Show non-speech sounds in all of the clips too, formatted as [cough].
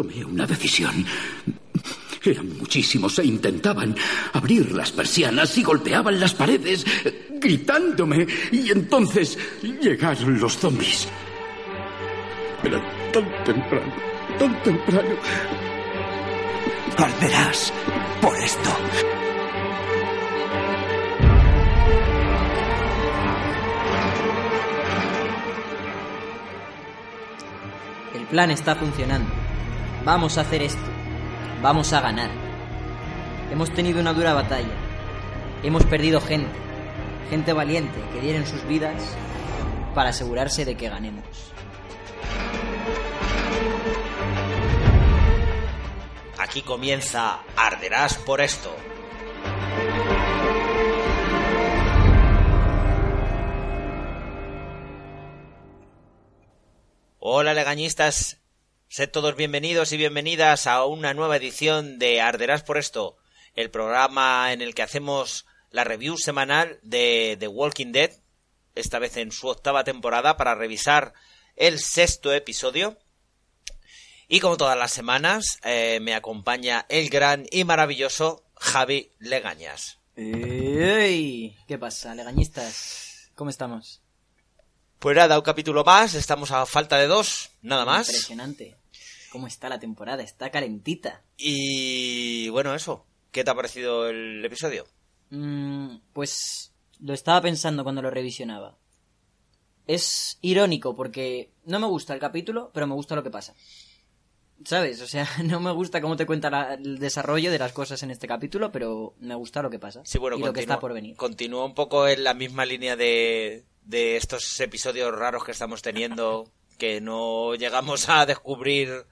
Tomé una decisión. Eran muchísimos e intentaban abrir las persianas y golpeaban las paredes, gritándome. Y entonces llegaron los zombies. Era tan temprano, tan temprano. Arderás por esto. El plan está funcionando. Vamos a hacer esto. Vamos a ganar. Hemos tenido una dura batalla. Hemos perdido gente. Gente valiente que dieron sus vidas para asegurarse de que ganemos. Aquí comienza Arderás por esto. Hola legañistas, sed todos bienvenidos y bienvenidas a una nueva edición de Arderás por esto, el programa en el que hacemos la review semanal de The Walking Dead, esta vez en su octava temporada, para revisar el sexto episodio. Y como todas las semanas, eh, me acompaña el gran y maravilloso Javi Legañas. ¡Ey! ¿Qué pasa, legañistas? ¿Cómo estamos? Pues nada, un capítulo más, estamos a falta de dos, nada más. Impresionante. ¿Cómo está la temporada? Está calentita. Y bueno, eso, ¿qué te ha parecido el episodio? Mm, pues lo estaba pensando cuando lo revisionaba. Es irónico porque no me gusta el capítulo, pero me gusta lo que pasa. ¿Sabes? O sea, [laughs] no me gusta cómo te cuenta la- el desarrollo de las cosas en este capítulo, pero me gusta lo que pasa. Sí, bueno, y lo que está por venir. Continúa un poco en la misma línea de, de estos episodios raros que estamos teniendo, que no llegamos a descubrir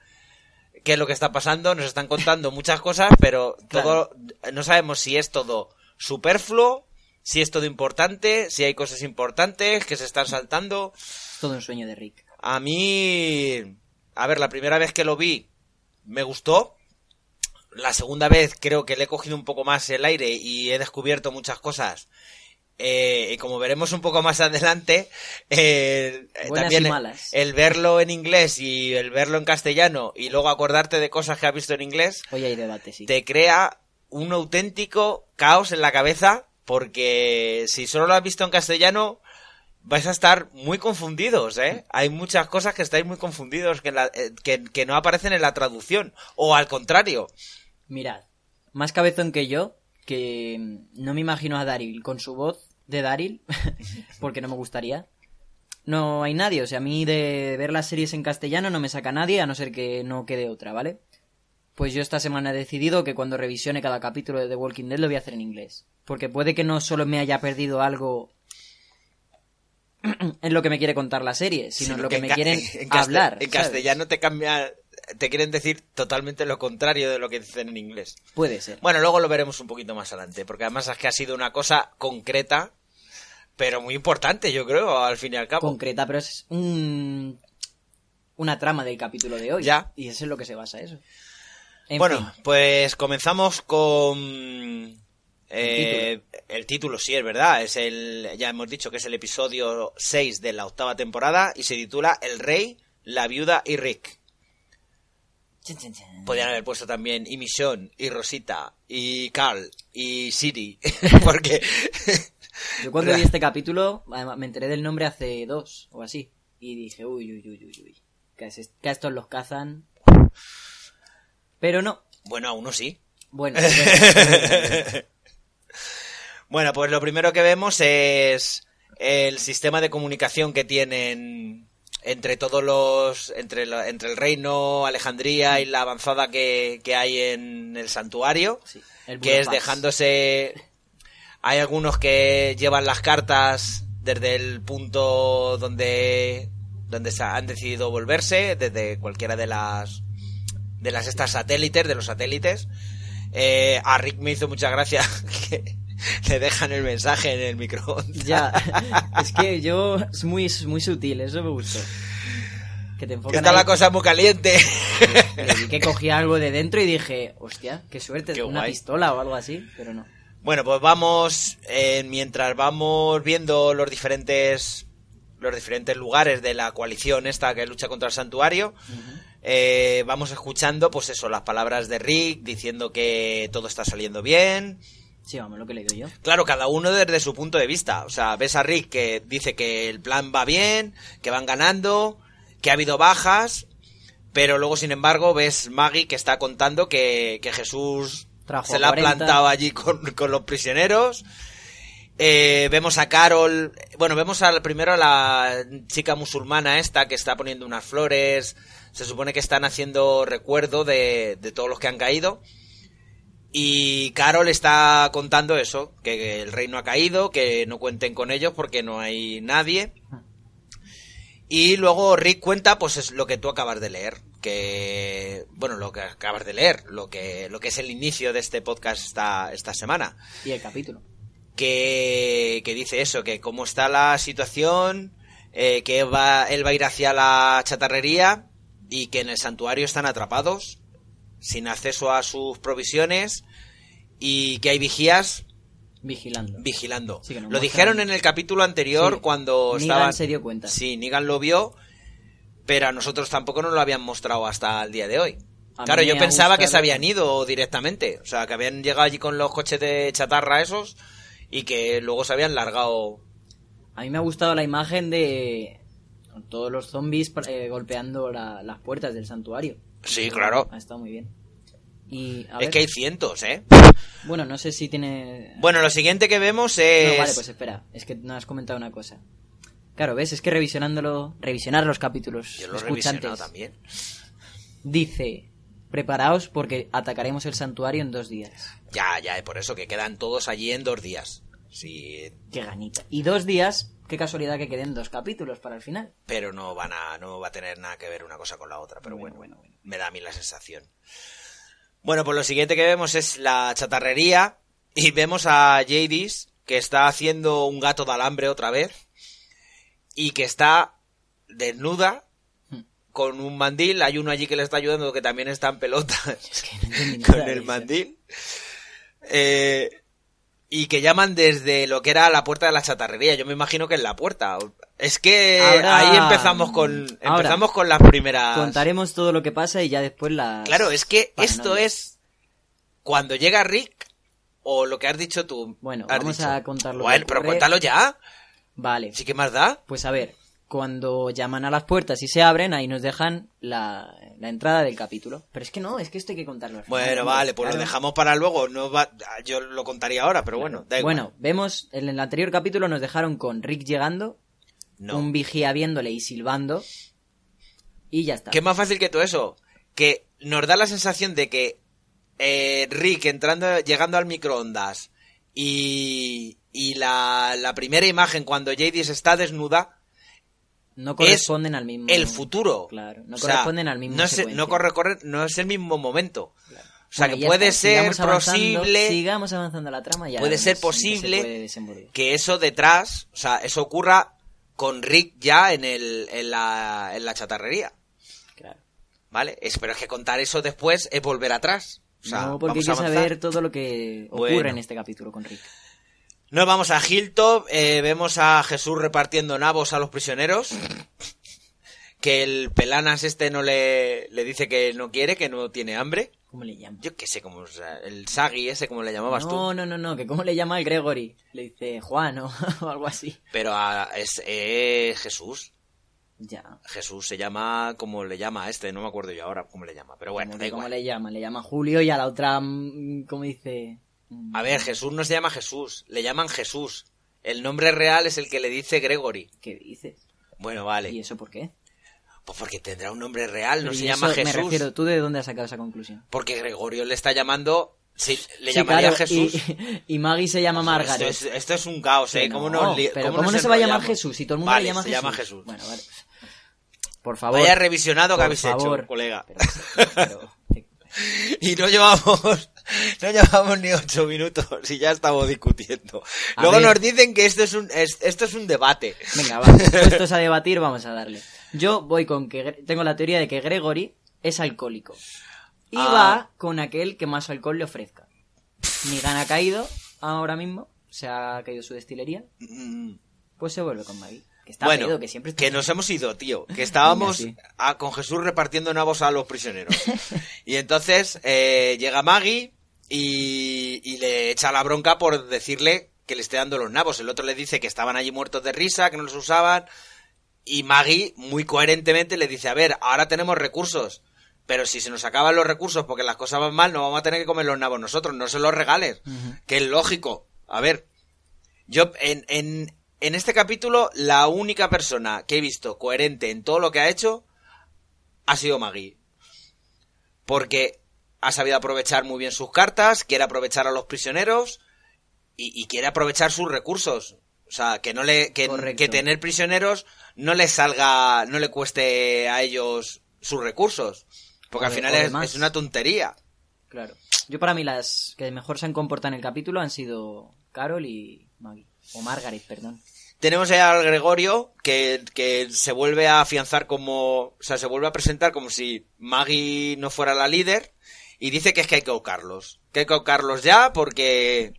qué es lo que está pasando. Nos están contando muchas cosas, pero todo no sabemos si es todo superfluo, si es todo importante, si hay cosas importantes que se están saltando. Todo un sueño de Rick. A mí, a ver, la primera vez que lo vi me gustó. La segunda vez creo que le he cogido un poco más el aire y he descubierto muchas cosas. Eh, y como veremos un poco más adelante, eh, también el- verlo en inglés y el verlo en castellano y luego acordarte de cosas que has visto en inglés, Hoy hay debate, sí. te crea un auténtico caos en la cabeza porque si solo lo has visto en castellano vais a estar muy confundidos, ¿eh? Hay muchas cosas que estáis muy confundidos que, la- eh, que, que no aparecen en la traducción o al contrario. Mirad, más cabezón que yo, que mm, no me imagino a Daryl con su voz de Daryl, [laughs] porque no me gustaría. No hay nadie, o sea, a mí de ver las series en castellano no me saca nadie, a no ser que no quede otra, ¿vale? Pues yo esta semana he decidido que cuando revisione cada capítulo de The Walking Dead lo voy a hacer en inglés. Porque puede que no solo me haya perdido algo [clears throat] en lo que me quiere contar la serie, sino en lo que me quieren en hablar. En ¿sabes? castellano te cambia, te quieren decir totalmente lo contrario de lo que dicen en inglés. Puede ser. Bueno, luego lo veremos un poquito más adelante, porque además es que ha sido una cosa concreta, pero muy importante, yo creo, al fin y al cabo. concreta, pero es un, una trama del capítulo de hoy. Ya. Y eso es lo que se basa eso. En bueno, fin, pues comenzamos con eh, el título, sí, es verdad. Es el, ya hemos dicho que es el episodio 6 de la octava temporada y se titula El Rey, la Viuda y Rick. Podrían haber puesto también y Michonne, y Rosita, y Carl, y Siri, [laughs] porque [laughs] Yo cuando vi este capítulo además, me enteré del nombre hace dos o así. Y dije, uy, uy, uy, uy, uy. Que, a estos los cazan. Pero no. bueno, a uno sí. [laughs] Bueno, bueno, pues lo primero que vemos es el sistema de comunicación que tienen entre todos los entre, la- entre el reino Alejandría y la avanzada que, que hay en el santuario sí, el que es dejándose hay algunos que llevan las cartas desde el punto donde donde han decidido volverse desde cualquiera de las de las estas satélites, de los satélites. Eh, a Rick me hizo mucha gracia [laughs] que le dejan el mensaje en el microondas. Ya, [laughs] es que yo es muy, muy sutil, eso me gustó. Que te Que enfocan está ahí. la cosa muy caliente. Le vi que cogía algo de dentro y dije, hostia, qué suerte, Qué una guay. pistola o algo así, pero no. Bueno, pues vamos, eh, mientras vamos viendo los diferentes, los diferentes lugares de la coalición esta que lucha contra el santuario, eh, vamos escuchando, pues eso, las palabras de Rick diciendo que todo está saliendo bien. Sí, vamos, lo que le digo yo. Claro, cada uno desde su punto de vista. O sea, ves a Rick que dice que el plan va bien, que van ganando, que ha habido bajas, pero luego, sin embargo, ves Maggie que está contando que, que Jesús Trajo se la ha 40. plantado allí con, con los prisioneros. Eh, vemos a Carol, bueno, vemos al, primero a la chica musulmana esta que está poniendo unas flores, se supone que están haciendo recuerdo de, de todos los que han caído. Y Carol está contando eso, que el reino ha caído, que no cuenten con ellos porque no hay nadie. Y luego Rick cuenta, pues es lo que tú acabas de leer, que bueno, lo que acabas de leer, lo que lo que es el inicio de este podcast esta esta semana, Y el capítulo. que, que dice eso, que cómo está la situación, eh, que va, él va a ir hacia la chatarrería y que en el santuario están atrapados, sin acceso a sus provisiones y que hay vigías Vigilando. vigilando. Sí, lo dijeron en el capítulo anterior Sí, cuando Negan estaban... se dio cuenta. Sí, Negan lo vio, pero a nosotros tampoco nos lo habían mostrado hasta el día de hoy. A claro, yo pensaba que se habían ido directamente, o sea, que habían llegado allí con los coches de chatarra esos y que luego se habían largado. A mí me ha gustado la imagen de todos los zombies eh, golpeando la- las puertas del santuario. Sí, claro. Ha estado muy bien. Y, a Es ver, que hay cientos, ¿eh? bueno, no sé si tiene... Bueno, lo siguiente que vemos es... No, vale, pues espera, es que no has comentado una cosa. Claro, ¿ves? Es que revisionándolo, revisionar los capítulos Yo lo escuchantes, también. dice, preparaos porque atacaremos el santuario en dos días. Ya, ya, por eso que quedan todos allí en dos días. Sí, Qué ganita. Y dos días, qué casualidad que queden dos capítulos para el final. pero no van a no va a tener nada que ver una cosa con la otra pero bueno, Bueno, bueno, bueno. me da a mí la sensación bueno pues lo siguiente que vemos es la chatarrería y vemos a Jadis que está haciendo un gato de alambre otra vez y que está desnuda Hmm. con un mandil hay uno allí que le está ayudando que también está en pelota [laughs] Es que no entendí [laughs] con el mandil Eh, y que llaman desde lo que era la puerta de la chatarrería. Yo me imagino que es la puerta. Es que Ahora- ahí empezamos con ahora, empezamos con las primeras. Contaremos todo lo que pasa y ya después la... Claro, es que esto es cuando llega Rick o lo que has dicho tú. Bueno, vamos dicho. a contar lo que Bueno, pero cuéntalo ya. Vale. Sí que más da. Pues a ver, cuando llaman a las puertas y se abren, ahí nos dejan la, la entrada del capítulo. Pero es que no, es que esto hay que contarlo. Bueno, vale, pues lo dejamos para luego. No va... Yo lo contaría ahora, pero bueno, da igual. Bueno, vemos, en el anterior capítulo nos dejaron con Rick llegando, no. un vigía viéndole y silbando, y ya está. Es más fácil que todo eso. Que nos da la sensación de que eh, Rick entrando, llegando al microondas y, y la, la primera imagen cuando Jadis está desnuda No corresponden al mismo... el futuro. Claro, no O sea, corresponden al mismo No es, no, corre, corre- no es el mismo momento. O sea, Bueno, que puede está, ser sigamos posible Sigamos avanzando la trama ya puede ser se posible que eso detrás, o sea, eso ocurra con Rick ya en, el, en, la, en la chatarrería. Claro. ¿Vale? Es, pero es que contar eso después es volver atrás. O sea, no, porque hay que saber todo lo que ocurre Bueno. en este capítulo con Rick. Nos vamos a Hilltop, eh, vemos a Jesús repartiendo nabos a los prisioneros. Que el pelanas este no le, le dice que no quiere, que no tiene hambre. ¿Cómo le llama? Yo qué sé, como o sea, el Sagi ese, como le llamabas no, tú. no, no, no, que cómo le llama el Gregory. Le dice Juan o, o [laughs] algo así. Pero a- es eh, Jesús. Ya. Jesús se llama como le llama a este, no me acuerdo yo ahora cómo le llama. Pero bueno, Como da que ¿Cómo igual. le llama? Le llama Julio y a la otra, mm, ¿cómo dice? Mm, A ver, Jesús no se llama Jesús, le llaman Jesús. El nombre real es el que le dice Gregory. ¿Qué dices? Bueno, vale. ¿Y eso por qué? Pues porque tendrá un nombre real, no se llama Jesús. Me refiero, ¿tú de dónde has sacado esa conclusión? Porque Gregorio le está llamando. Sí, le Sí, llamaría claro, Jesús. Y, [laughs] y Maggie se llama Esto Margaret. es, esto es un caos, ¿eh? ¿Cómo no, cómo ¿cómo no nos se va a llamar? Jesús? Si todo el mundo Vale, le llama se Jesús. llama Jesús. Bueno, vale. Por favor. Vaya revisionado que habéis favor. hecho, colega. Pero, pero, [laughs] y no llevamos, no llevamos ni ocho minutos y ya estamos discutiendo. A Luego ver. nos dicen que esto es un, es- esto es un debate. Venga, va, puestos a debatir, vamos a darle. Yo voy con que tengo la teoría de que Gregory es alcohólico. Y Ah. va con aquel que más alcohol le ofrezca. Nigan ha caído ahora mismo, se ha caído su destilería, Mm, pues se vuelve con Maggie. Que está bueno, pedo, que siempre está que nos hemos ido, tío. Que [laughs] estábamos Venga, sí. a- con Jesús repartiendo nabos a los prisioneros. y entonces eh, llega Maggie y, y le echa la bronca por decirle que le esté dando los nabos. El otro le dice que estaban allí muertos de risa, que no los usaban. Y Maggie, muy coherentemente, le dice, a ver, ahora tenemos recursos. Pero si se nos acaban los recursos porque las cosas van mal, no vamos a tener que comer los nabos nosotros, no se los regales. Que es lógico. A ver, yo en, en, en este capítulo la única persona que he visto coherente en todo lo que ha hecho ha sido Maggie. Porque ha sabido aprovechar muy bien sus cartas, quiere aprovechar a los prisioneros y, y quiere aprovechar sus recursos. O sea, que no le que, que tener prisioneros no le salga, no le cueste a ellos sus recursos. Porque O al final es una tontería. Claro. Yo para mí las que mejor se han comportado en el capítulo han sido Carol y Maggie. O Margaret, perdón. Tenemos ahí al Gregorio que, que se vuelve a afianzar como, o sea, se vuelve a presentar como si Maggie no fuera la líder y dice que es que hay que ahogarlos. Que hay que ahogarlos ya porque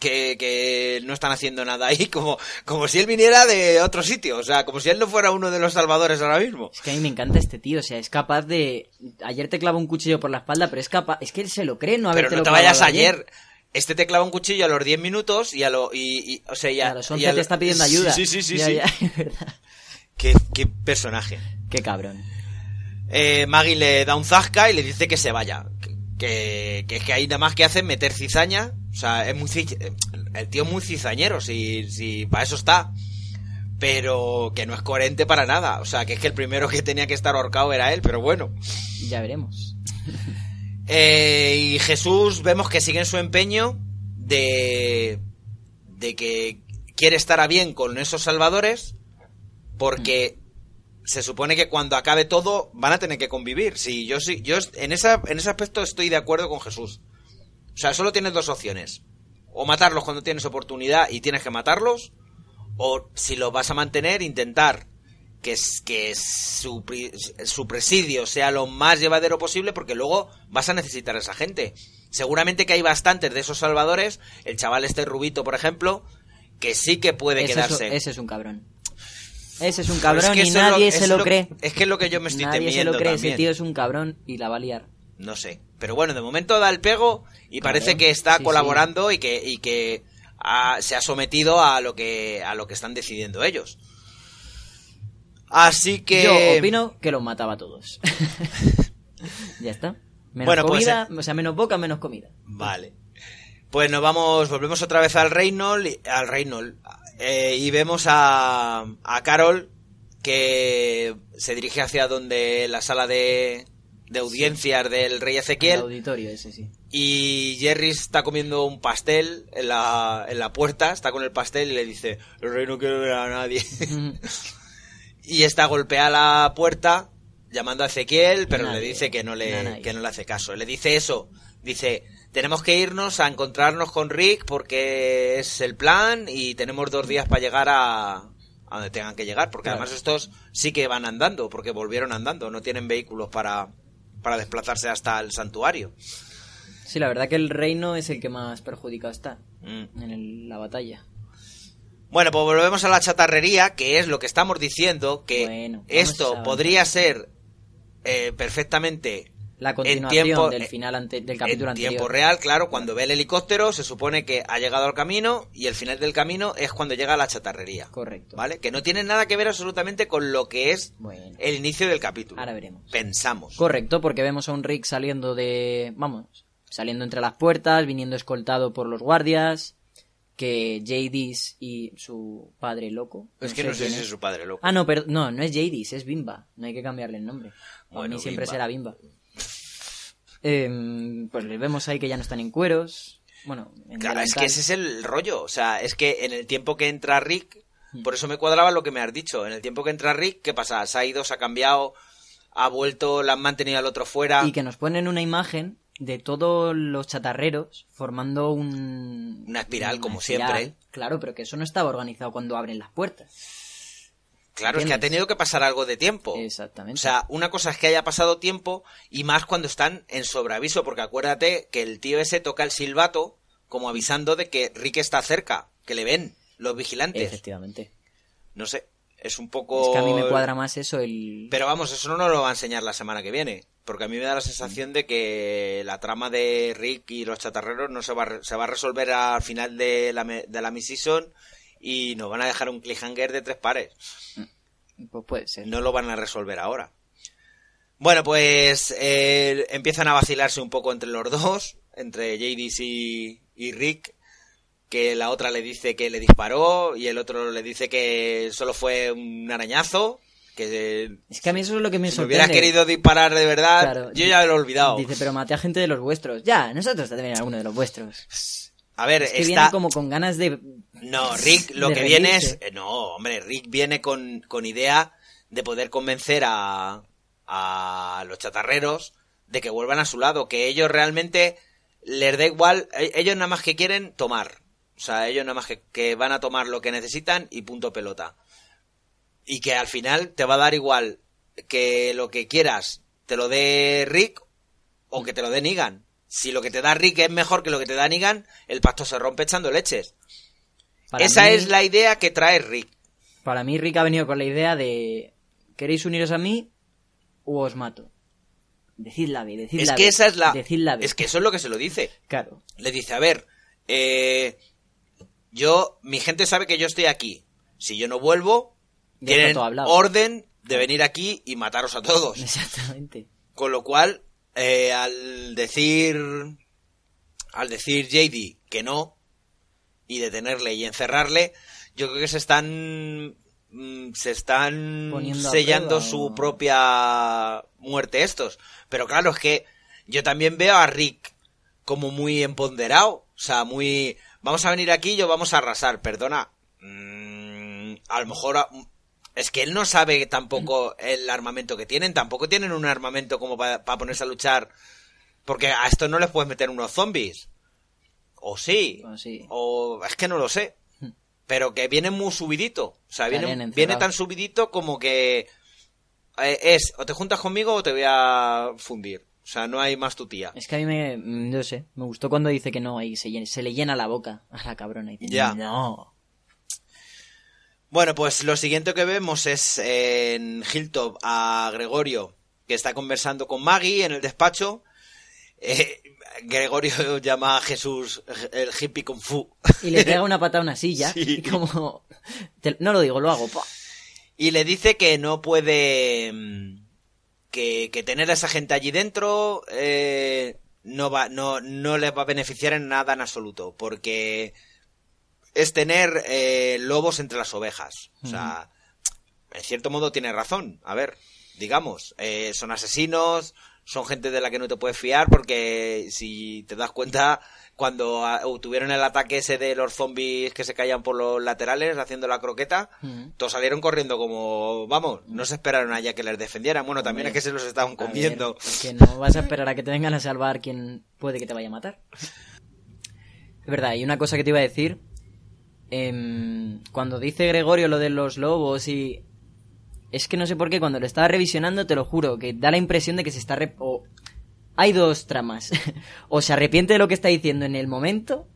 que, que no están haciendo nada ahí [laughs] como, como si él viniera de otro sitio, o sea, como si él no fuera uno de los salvadores ahora mismo. Es que a mí me encanta este tío, o sea, es capaz de... Ayer te clava un cuchillo por la espalda, pero es capaz... Es que él se lo cree, no Pero haberte no te vayas ayer. Este te clava un cuchillo a los 10 minutos y a lo, y, y- o sea, y a, A los y 11 a lo- te está pidiendo ayuda. Sí, sí, sí, Ya, sí. ya. [laughs] Qué, qué personaje. Qué cabrón. eh, Maggie le da un zasca y le dice que se vaya. Que, que es que ahí nada más que hace es meter cizaña. O sea, es muy el tío es muy cizañero, si, si para eso está. Pero que no es coherente para nada. O sea, que es que el primero que tenía que estar ahorcado era él, pero bueno. Ya veremos. [laughs] Eh, y Jesús vemos que sigue en su empeño de, de que quiere estar a bien con esos salvadores porque se supone que cuando acabe todo van a tener que convivir. Sí, yo sí, yo en, esa, en ese aspecto estoy de acuerdo con Jesús. O sea, solo tienes dos opciones. O matarlos cuando tienes oportunidad y tienes que matarlos, o si los vas a mantener, intentar que, que su, presidio sea lo más llevadero posible porque luego vas a necesitar a esa gente. Seguramente que hay bastantes de esos salvadores, el chaval este rubito, por ejemplo, que sí que puede Ese es, quedarse. un- ese es un cabrón. Ese es un es cabrón que y es lo- nadie es se lo, lo- cree. Es que es lo que yo me estoy Nadie se lo cree. también. Ese tío es un cabrón y la va a liar. No sé. Pero bueno, de momento da el pego y Claro. parece que está Sí, colaborando y que, y que ha- se ha sometido a lo que, a lo que están decidiendo ellos. Así que. Yo opino que los mataba a todos. [laughs] ya está. Menos Bueno, pues, comida, o sea, menos boca, menos comida. Vale. Pues nos vamos, volvemos otra vez al Reynolds, al Reynolds, eh, y vemos a, a Carol que se dirige hacia donde la sala de, de audiencias del rey El Ezequiel auditorio ese, sí. y Jerry está comiendo un pastel en la, en la puerta, está con el pastel y le dice, el rey no quiere ver a nadie. [laughs] y está golpea la puerta llamando a Ezequiel, pero Nadie. le dice que no le, Nadie. que no le hace caso. Le dice eso, dice, tenemos que irnos a encontrarnos con Rick porque es el plan y tenemos dos días para llegar a, a donde tengan que llegar, porque Claro. además estos sí que van andando, porque volvieron andando, no tienen vehículos para, para desplazarse hasta el santuario. Sí, la verdad que el reino es el que más perjudicado está Mm. en el- la batalla. Bueno, pues volvemos a la chatarrería, que es lo que estamos diciendo, que Bueno, esto podría ser eh, perfectamente La en continuación tiempo, del final ante- del capítulo en tiempo real, claro, cuando ve el helicóptero se supone que ha llegado al camino y el final del camino es cuando llega a la chatarrería. Correcto. ¿Vale? Que no tiene nada que ver absolutamente con lo que es Bueno. el inicio del capítulo. Ahora veremos. Pensamos. Correcto, porque vemos a un Rick saliendo de... Vamos, saliendo entre las puertas, viniendo escoltado por los guardias, que Jadis y su padre loco... es que no sé si es su padre loco. Ah, no, pero no, no es Jadis, es Bimba. No hay que cambiarle el nombre. A Bueno, mí siempre Bimba. será Bimba. Em, pues vemos ahí que ya no están en cueros. Bueno, en Claro, es que ese es el rollo. O sea, es que en el tiempo que entra Rick, por eso me cuadraba lo que me has dicho. En el tiempo que entra Rick, ¿qué pasa? Se ha ido, se ha cambiado. ha vuelto, la han mantenido al otro fuera. Y que nos ponen una imagen de todos los chatarreros formando un... Una espiral, como siempre. Claro, pero que eso no estaba organizado cuando abren las puertas. Claro, es que ha tenido que pasar algo de tiempo. Exactamente. O sea, una cosa es que haya pasado tiempo y más cuando están en sobreaviso, porque acuérdate que el tío ese toca el silbato como avisando de que Rick está cerca, que le ven los vigilantes. Efectivamente. No sé, es un poco... Es que a mí me cuadra más eso el... Pero vamos, eso no nos lo va a enseñar la semana que viene. Porque a mí me da la sensación de que la trama de Rick y los chatarreros no se va, a se va a resolver al final de la, de la mid-season y nos van a dejar un cliffhanger de tres pares. Pues puede ser. No lo van a resolver ahora. Bueno, pues eh, empiezan a vacilarse un poco entre los dos, entre Jadis y, y Rick, que la otra le dice que le disparó y el otro le dice que solo fue un arañazo, que Es que a mí eso es lo que me si sorprende. hubieras querido disparar de verdad, Claro. yo ya lo he olvidado. Dice, pero maté a gente de los vuestros. Ya, nosotros también alguno de los vuestros. A ver, Es que está... viene como con ganas de... No, Rick lo que viene es... eh, No, hombre, Rick viene con, con idea de poder convencer a, a los chatarreros de que vuelvan a su lado, que ellos realmente les da igual, e- ellos nada más que quieren tomar. O sea, ellos nada más que, que van a tomar lo que necesitan y punto pelota. Y que al final te va a dar igual que lo que quieras te lo dé Rick o que te lo dé Negan. Si lo que te da Rick es mejor que lo que te da Negan, el pacto se rompe echando leches. Para Esa mí- es la idea que trae Rick. Para mí Rick ha venido con la idea de... ¿Queréis uniros a mí o os mato? Decid la B, decid Es que esa es la. Es que eso es lo que se lo dice. Claro. Le dice, a ver, eh, yo, mi gente sabe que yo estoy aquí. Si yo no vuelvo, tienen orden de venir aquí y mataros a todos. [laughs] Exactamente. Con lo cual, eh, al decir, al decir JD que no, y detenerle y encerrarle, yo creo que se están, mm, se están Poniendo sellando prueba, su o- propia muerte estos. Pero claro, es que yo también veo a Rick como muy empoderado, o sea, muy, vamos a venir aquí y yo vamos a arrasar, perdona. Mm, a lo mejor es que él no sabe tampoco el armamento que tienen, tampoco tienen un armamento como para ponerse a luchar, porque a esto no les puedes meter unos zombies. O sí, O sí. o es que no lo sé. Pero que viene muy subidito. O sea, viene, viene tan subidito como que eh, es o te juntas conmigo o te voy a fundir. O sea, no hay más tu tía. Es que a mí me... No sé. Me gustó cuando dice que no y se le llena la boca a la cabrona. Y dice, Ya. No. Bueno, pues lo siguiente que vemos es eh, en Hilltop a Gregorio, que está conversando con Maggie en el despacho. Eh, Gregorio [laughs] llama a Jesús el hippie kung fu. Y le pega una patada a una silla. [laughs] Sí. Y como... Te- No lo digo, lo hago. Y le dice que no puede. mm, Que, que tener a esa gente allí dentro eh, no, va, no, no les va a beneficiar en nada en absoluto. Porque es tener eh, lobos entre las ovejas. O sea, en cierto modo tiene razón. A ver, digamos, eh, son asesinos, son gente de la que no te puedes fiar porque si te das cuenta, cuando ah, tuvieron el ataque ese de los zombies que se caían por los laterales haciendo la croqueta, todos salieron corriendo como, vamos, no se esperaron allá que les defendieran. Bueno, también es que se los estaban ver, comiendo. que no vas a esperar a que te vengan a salvar quien puede que te vaya a matar. [laughs] Es verdad, y una cosa que te iba a decir. Em, cuando dice Gregorio lo de los lobos y... Es que no sé por qué, cuando lo estaba revisionando, te lo juro, que da la impresión de que se está... re- o- Hay dos tramas. [laughs] o se arrepiente de lo que está diciendo en el momento,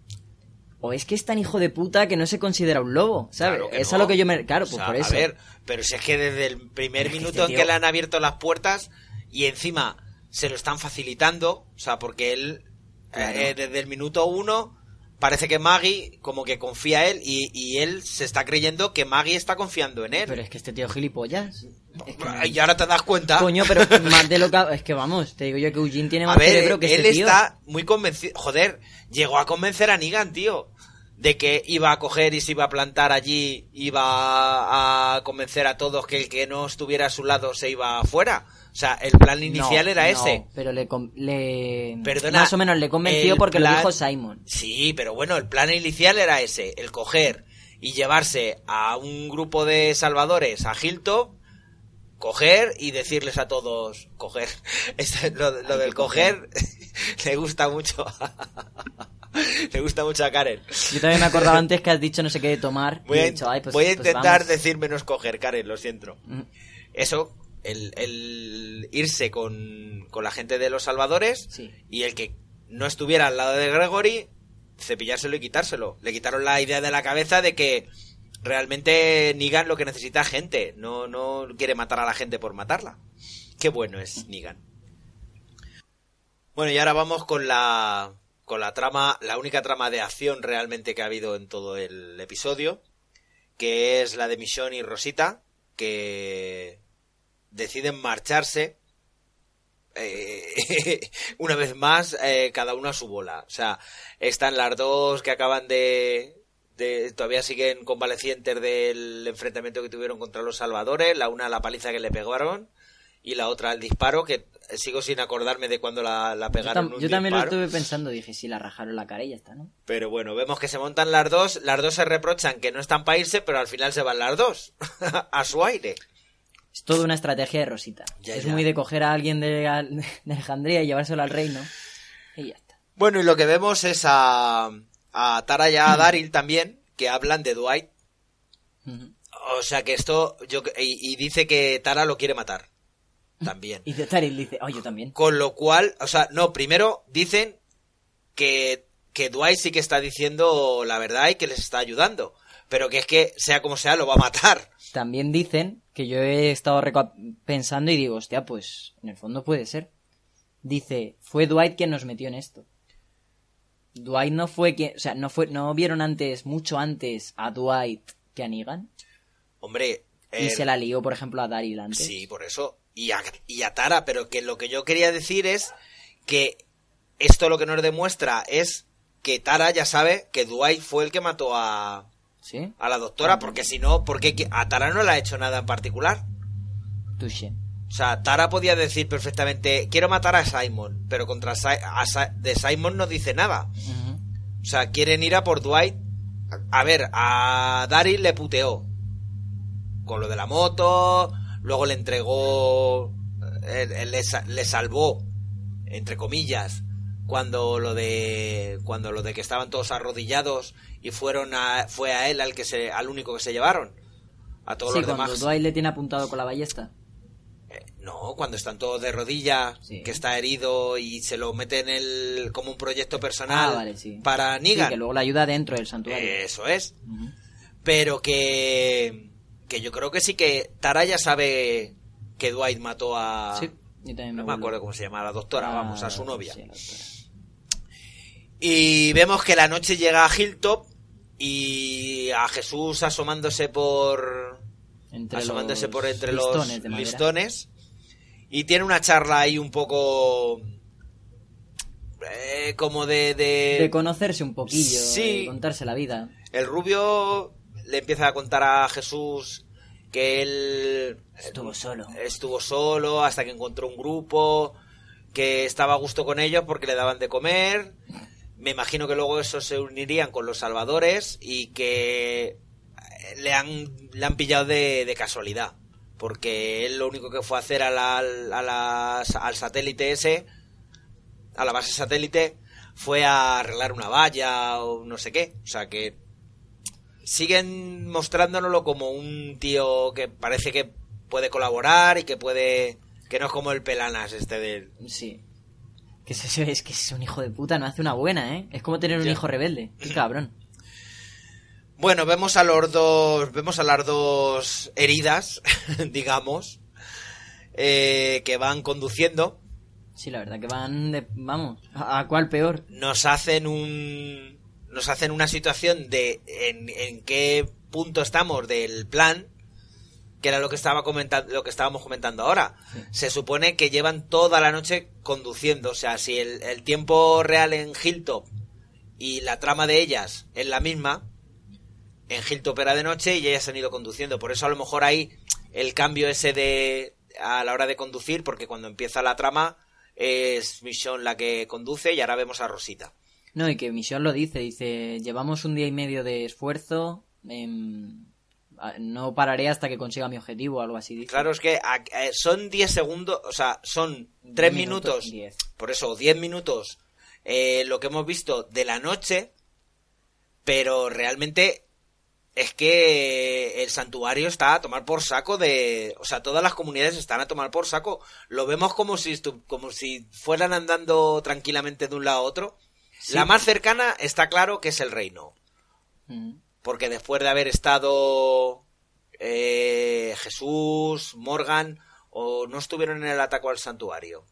o es que es tan hijo de puta que no se considera un lobo, ¿sabes? Claro es no. a lo que yo me... Claro, O pues sea, por eso. A ver, pero si es que desde el primer minuto este en que le han abierto las puertas y encima se lo están facilitando, o sea, porque él Claro. eh, desde el minuto uno parece que Maggie como que confía en él y, y él se está creyendo que Maggie está confiando en él. Pero es que este tío gilipollas. Es que Y ahora te das cuenta. Coño, pero [laughs] más de lo que... Es que vamos, te digo yo que Eugene tiene A más ver, cerebro que él este tío. está muy convencido. Joder, llegó a convencer a Negan, tío. De que iba a coger y se iba a plantar allí, iba a convencer a todos que el que no estuviera a su lado se iba afuera. O sea, el plan inicial No, era no, ese. Pero le, le- Perdona, Más o menos le convenció porque plan- lo dijo Simon. Sí, pero bueno, el plan inicial era ese, el coger y llevarse a un grupo de salvadores a Hilltop coger y decirles a todos, coger, [laughs] lo del coger [laughs] le gusta mucho, [laughs] [laughs] le gusta mucho a Karen. Yo también me acordaba [laughs] antes que has dicho no sé qué de tomar. Voy a, he dicho, "Ay, pues- voy a pues intentar vamos". decir menos coger, Karen, lo siento. Mm. Eso, el, el irse con, con la gente de los salvadores Sí. y el que no estuviera al lado de Gregory, cepillárselo y quitárselo. Le quitaron la idea de la cabeza de que realmente Negan lo que necesita es gente, no, no quiere matar a la gente por matarla. Qué bueno es Negan. Bueno, y ahora vamos con la, con la trama, la única trama de acción realmente que ha habido en todo el episodio, que es la de Michonne y Rosita, que deciden marcharse eh, [laughs] una vez más, eh, cada uno a su bola. O sea, están las dos que acaban de, de- Todavía siguen convalecientes del enfrentamiento que tuvieron contra los salvadores. La una la paliza que le pegaron y la otra el disparo, que sigo sin acordarme de cuando la, la Yo, pegaron. tam- un yo también lo estuve pensando, dije, si la rajaron la cara y ya está, ¿no? Pero bueno, vemos que se montan las dos. Las dos se reprochan que no están para irse, pero al final se van las dos. [laughs] a su aire. Es toda una estrategia de Rosita. Ya, es ya. muy de coger a alguien de, [laughs] de Alejandría y llevárselo al reino. Y ya está. Bueno, y lo que vemos es a, a Tara y a [clears throat] Daryl también, que hablan de Dwight. O sea que esto, yo, y, y dice que Tara lo quiere matar. También. Y de Taril dice, oh, yo también. Con lo cual, o sea, no, primero dicen que, que Dwight sí que está diciendo la verdad y que les está ayudando. Pero que es que, sea como sea, lo va a matar. También dicen que yo he estado pensando y digo, hostia, pues en el fondo puede ser. Dice, fue Dwight quien nos metió en esto. Dwight no fue quien, o sea, no fue, no vieron antes, mucho antes a Dwight que a Negan. Hombre, Y eh, se la lió, por ejemplo, a Daryl antes. Sí, por eso. Y a, y a Tara, pero que lo que yo quería decir es que esto lo que nos demuestra es que Tara ya sabe que Dwight fue el que mató a, ¿Sí? a la doctora, porque si no, porque a Tara no le ha hecho nada en particular. Touché. O sea, Tara podía decir perfectamente, quiero matar a Simon, pero contra Si- a Si- de Simon no dice nada. O sea, quieren ir a por Dwight. A a ver, a Daryl le puteó. Con lo de la moto. Luego le entregó. eh, eh, le, sa- le salvó. Entre comillas. Cuando lo de. Cuando lo de que estaban todos arrodillados. Y fueron a. Fue a él al que se. al único que se llevaron. A todos Sí, los cuando demás. Dwight le tiene apuntado con la ballesta. Eh, No, cuando están todos de rodillas, Sí. que está herido y se lo meten el, como un proyecto personal Ah, vale, sí. para Negan. que luego la ayuda dentro del santuario. Eso es. Pero que. Que yo creo que sí que Tara ya sabe que Dwight mató a. Sí, yo también No me acuerdo cómo se llama, a la doctora, Ah, vamos, a su novia. sí. Y vemos que la noche llega a Hilltop y a Jesús asomándose por. Entre asomándose los por entre listones los listones. Y tiene una charla ahí un poco. eh, como de. de- De conocerse un poquillo, Sí. de contarse la vida. El rubio le empieza a contar a Jesús que él Estuvo solo. estuvo solo hasta que encontró un grupo que estaba a gusto con ellos porque le daban de comer. Me imagino que luego esos se unirían con los salvadores y que le han, le han pillado de, de casualidad. Porque él lo único que fue a hacer a la- a al satélite ese, a la base satélite, fue a arreglar una valla o no sé qué. O sea que siguen mostrándonoslo como un tío que parece que puede colaborar y que puede que no es como el pelanas este de Sí. Que es, es que es un hijo de puta, no hace una buena, ¿eh? Es como tener un hijo rebelde. Qué [clears throat] cabrón. bueno vemos a los dos vemos a las dos heridas [laughs] digamos eh, que van conduciendo Sí, la verdad que van de... Vamos, ¿a, a cuál peor? nos hacen un nos hacen una situación de en, en qué punto estamos del plan que era lo que estaba comentando lo que estábamos comentando ahora. Se supone que llevan toda la noche conduciendo o sea si el, el tiempo real en Hilltop y la trama de ellas es la misma en Hilltop era de noche y ellas han ido conduciendo. Por eso a lo mejor hay el cambio ese de a la hora de conducir porque cuando empieza la trama es Michonne la que conduce y ahora vemos a Rosita No, y que Misión lo dice, dice, llevamos un día y medio de esfuerzo, em, No pararé hasta que consiga mi objetivo o algo así. dice. Claro, es que a- eh, son 10 segundos, o sea, son 3 Diez minutos, diez. por eso 10 minutos eh, lo que hemos visto de la noche, pero realmente es que el santuario está a tomar por saco de, o sea, todas las comunidades están a tomar por saco. Lo vemos como si como si fueran andando tranquilamente de un lado a otro. La más cercana está claro que es el reino, Mm. porque después de haber estado eh, Jesús, Morgan, o no estuvieron en el ataque al santuario.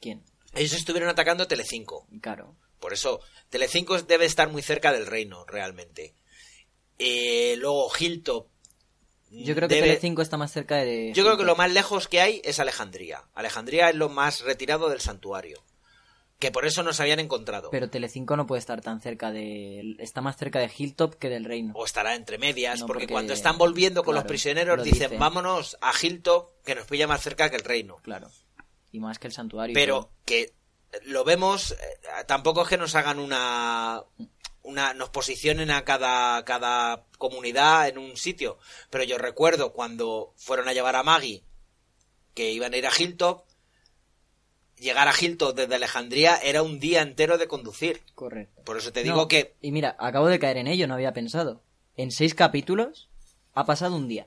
¿Quién? Ellos estuvieron atacando Telecinco. Claro. Por eso, Telecinco debe estar muy cerca del reino, realmente. Eh, luego, Hilltop. Yo creo que debe- Telecinco está más cerca de... Yo creo que lo más lejos que hay es Alejandría. Alejandría es lo más retirado del santuario. Que por eso nos habían encontrado. Pero Telecinco no puede estar tan cerca de... Está más cerca de Hilltop que del reino. o estará entre medias, No, porque, porque- cuando están volviendo con los prisioneros lo dicen, dice. vámonos a Hilltop, que nos pilla más cerca que el reino. Claro. Y más que el santuario. Pero que lo vemos, eh, tampoco es que nos hagan una, una nos posicionen a cada, cada comunidad en un sitio. Pero yo recuerdo cuando fueron a llevar a Maggie, que iban a ir a Hilltop, llegar a Hilltop desde Alejandría era un día entero de conducir. Correcto. Por eso te No, digo que, Y mira, acabo de caer en ello, no había pensado. En seis capítulos ha pasado un día.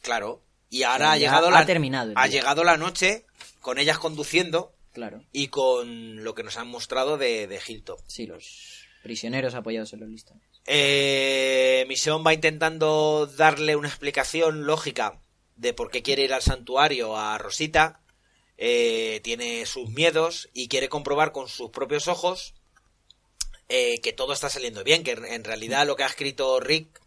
claro, y ahora ha llegado ha la, terminado el ha llegado la noche con ellas conduciendo Claro. y con lo que nos han mostrado de, de Hilltop. Sí, los prisioneros apoyados en los listones. Eh, Mission va intentando darle una explicación lógica de por qué quiere ir al santuario a Rosita. Eh, tiene sus miedos y quiere comprobar con sus propios ojos eh, que todo está saliendo bien, que en- realidad lo que ha escrito Rick,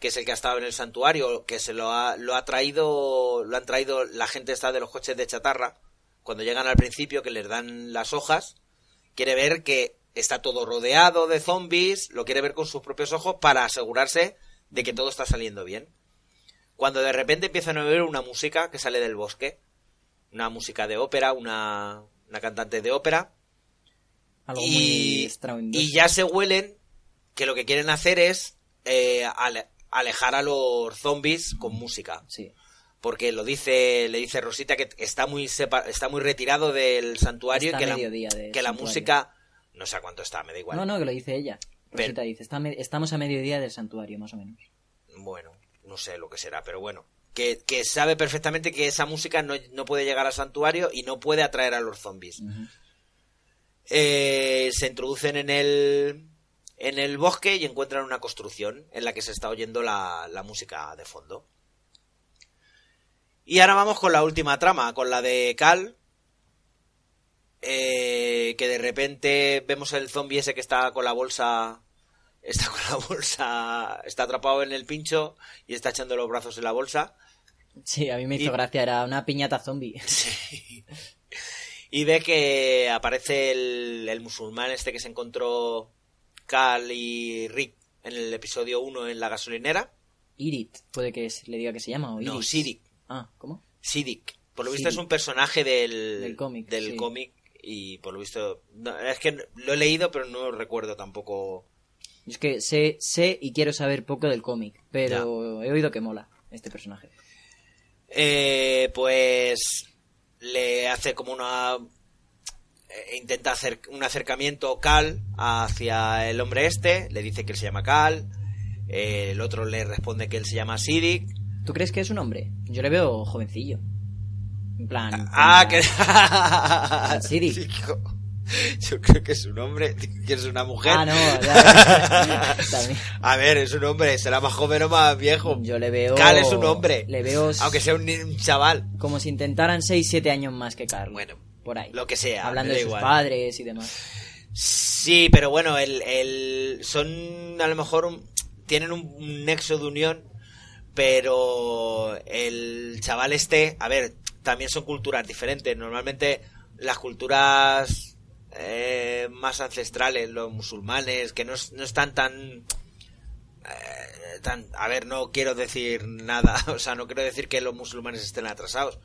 que es el que ha estado en el santuario, que se lo ha, lo ha traído, lo han traído la gente está de los coches de chatarra, cuando llegan al principio que les dan las hojas, quiere ver que está todo rodeado de zombies, lo quiere ver con sus propios ojos para asegurarse de que todo está saliendo bien. Cuando de repente empiezan a oír una música que sale del bosque, una música de ópera, una, una cantante de ópera, Algo muy y, extraordinario. y ya se huelen que lo que quieren hacer es eh, ale- alejar a los zombies con música Sí. porque lo dice le dice Rosita que está muy está muy retirado del santuario Está y que la, que música no sé a cuánto está me da igual No, no, que lo dice ella. Pero- Rosita dice, "Está a me- estamos a mediodía del santuario, más o menos. bueno no sé lo que será pero bueno que, que sabe perfectamente que esa música no, no puede llegar al santuario y no puede atraer a los zombies. Eh, se introducen en el en el bosque y encuentran una construcción en la que se está oyendo la, la música de fondo. Y ahora vamos con la última trama, con la de Cal. eh, que de repente vemos el zombie ese que está con la bolsa. Está con la bolsa. Está atrapado en el pincho y está echando los brazos en la bolsa. Sí, a mí me hizo Y- gracia, era una piñata zombie. [laughs] Sí. Y ve que aparece el, el musulmán este que se encontró Cal y Rick en el episodio 1 en la gasolinera. Irit, puede que es- le diga que se llama, o No. Sidik. Ah, ¿cómo? Sidik. Por lo visto es un personaje del, Del cómic, del sí. cómic y por lo visto... no, es que lo he leído pero no recuerdo tampoco... Es que sé, sé y quiero saber poco del cómic, pero he oído que mola este personaje. Eh, pues le hace como una eh, intenta hacer un acercamiento Cal hacia el hombre este, le dice que él se llama Cal, eh, el otro le responde que él se llama Sidik. ¿Tú crees que es un hombre? Yo le veo jovencillo. En plan... Ah, que [laughs] Sidik. [laughs] [laughs] Yo creo que es un hombre, [laughs] que es una mujer. Ah, no, ya. También. [laughs] A ver, es un hombre, será más joven o más viejo. Yo le veo... Cal es un hombre. Le veo... Aunque sea un, chaval. Como si intentaran 6-7 años más que Carl. Bueno, por ahí. lo que sea, Hablando de sus igual. padres y demás. Sí, pero bueno, el, el- son a lo mejor un- tienen un, un nexo de unión, pero el chaval este, a ver, también son culturas diferentes. Normalmente las culturas eh, más ancestrales, los musulmanes, que no, no están tan, eh, tan... A ver, no quiero decir nada, [laughs] o sea, no quiero decir que los musulmanes estén atrasados,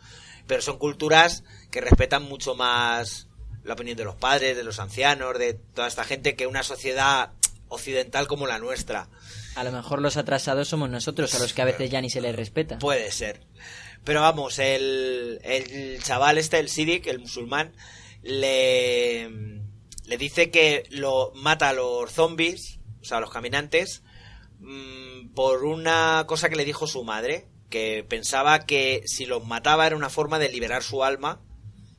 pero son culturas que respetan mucho más la opinión de los padres, de los ancianos, de toda esta gente que una sociedad occidental como la nuestra. A lo mejor los atrasados somos nosotros, a los que a veces ya ni se les respeta. Puede ser. Pero vamos, el, el chaval este, el Sidic, el musulmán, le, le dice que lo mata a los zombies, o sea, a los caminantes, mm, por una cosa que le dijo su madre, que pensaba que si los mataba era una forma de liberar su alma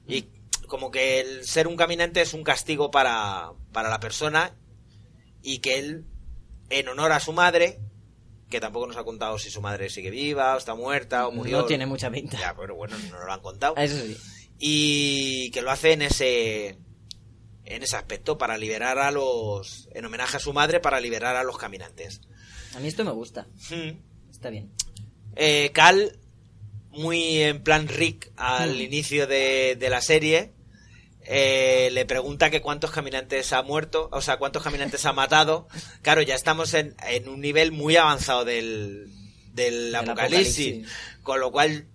y como que el ser un caminante es un castigo para, para la persona y que él, en honor a su madre, que tampoco nos ha contado si su madre sigue viva o está muerta o murió. No tiene mucha pinta. Ya, pero bueno, no nos lo han contado. Eso sí. Y que lo hace en ese en ese aspecto para liberar a los en homenaje a su madre para liberar a los caminantes. A mí esto me gusta. Hmm. Está bien. Eh, Cal, muy en plan Rick al Hmm. inicio de, de la serie, eh, le pregunta que cuántos caminantes ha muerto, o sea, cuántos caminantes ha matado. [laughs] Claro, ya estamos en, en un nivel muy avanzado del, del apocalipsis, apocalipsis. Con lo cual,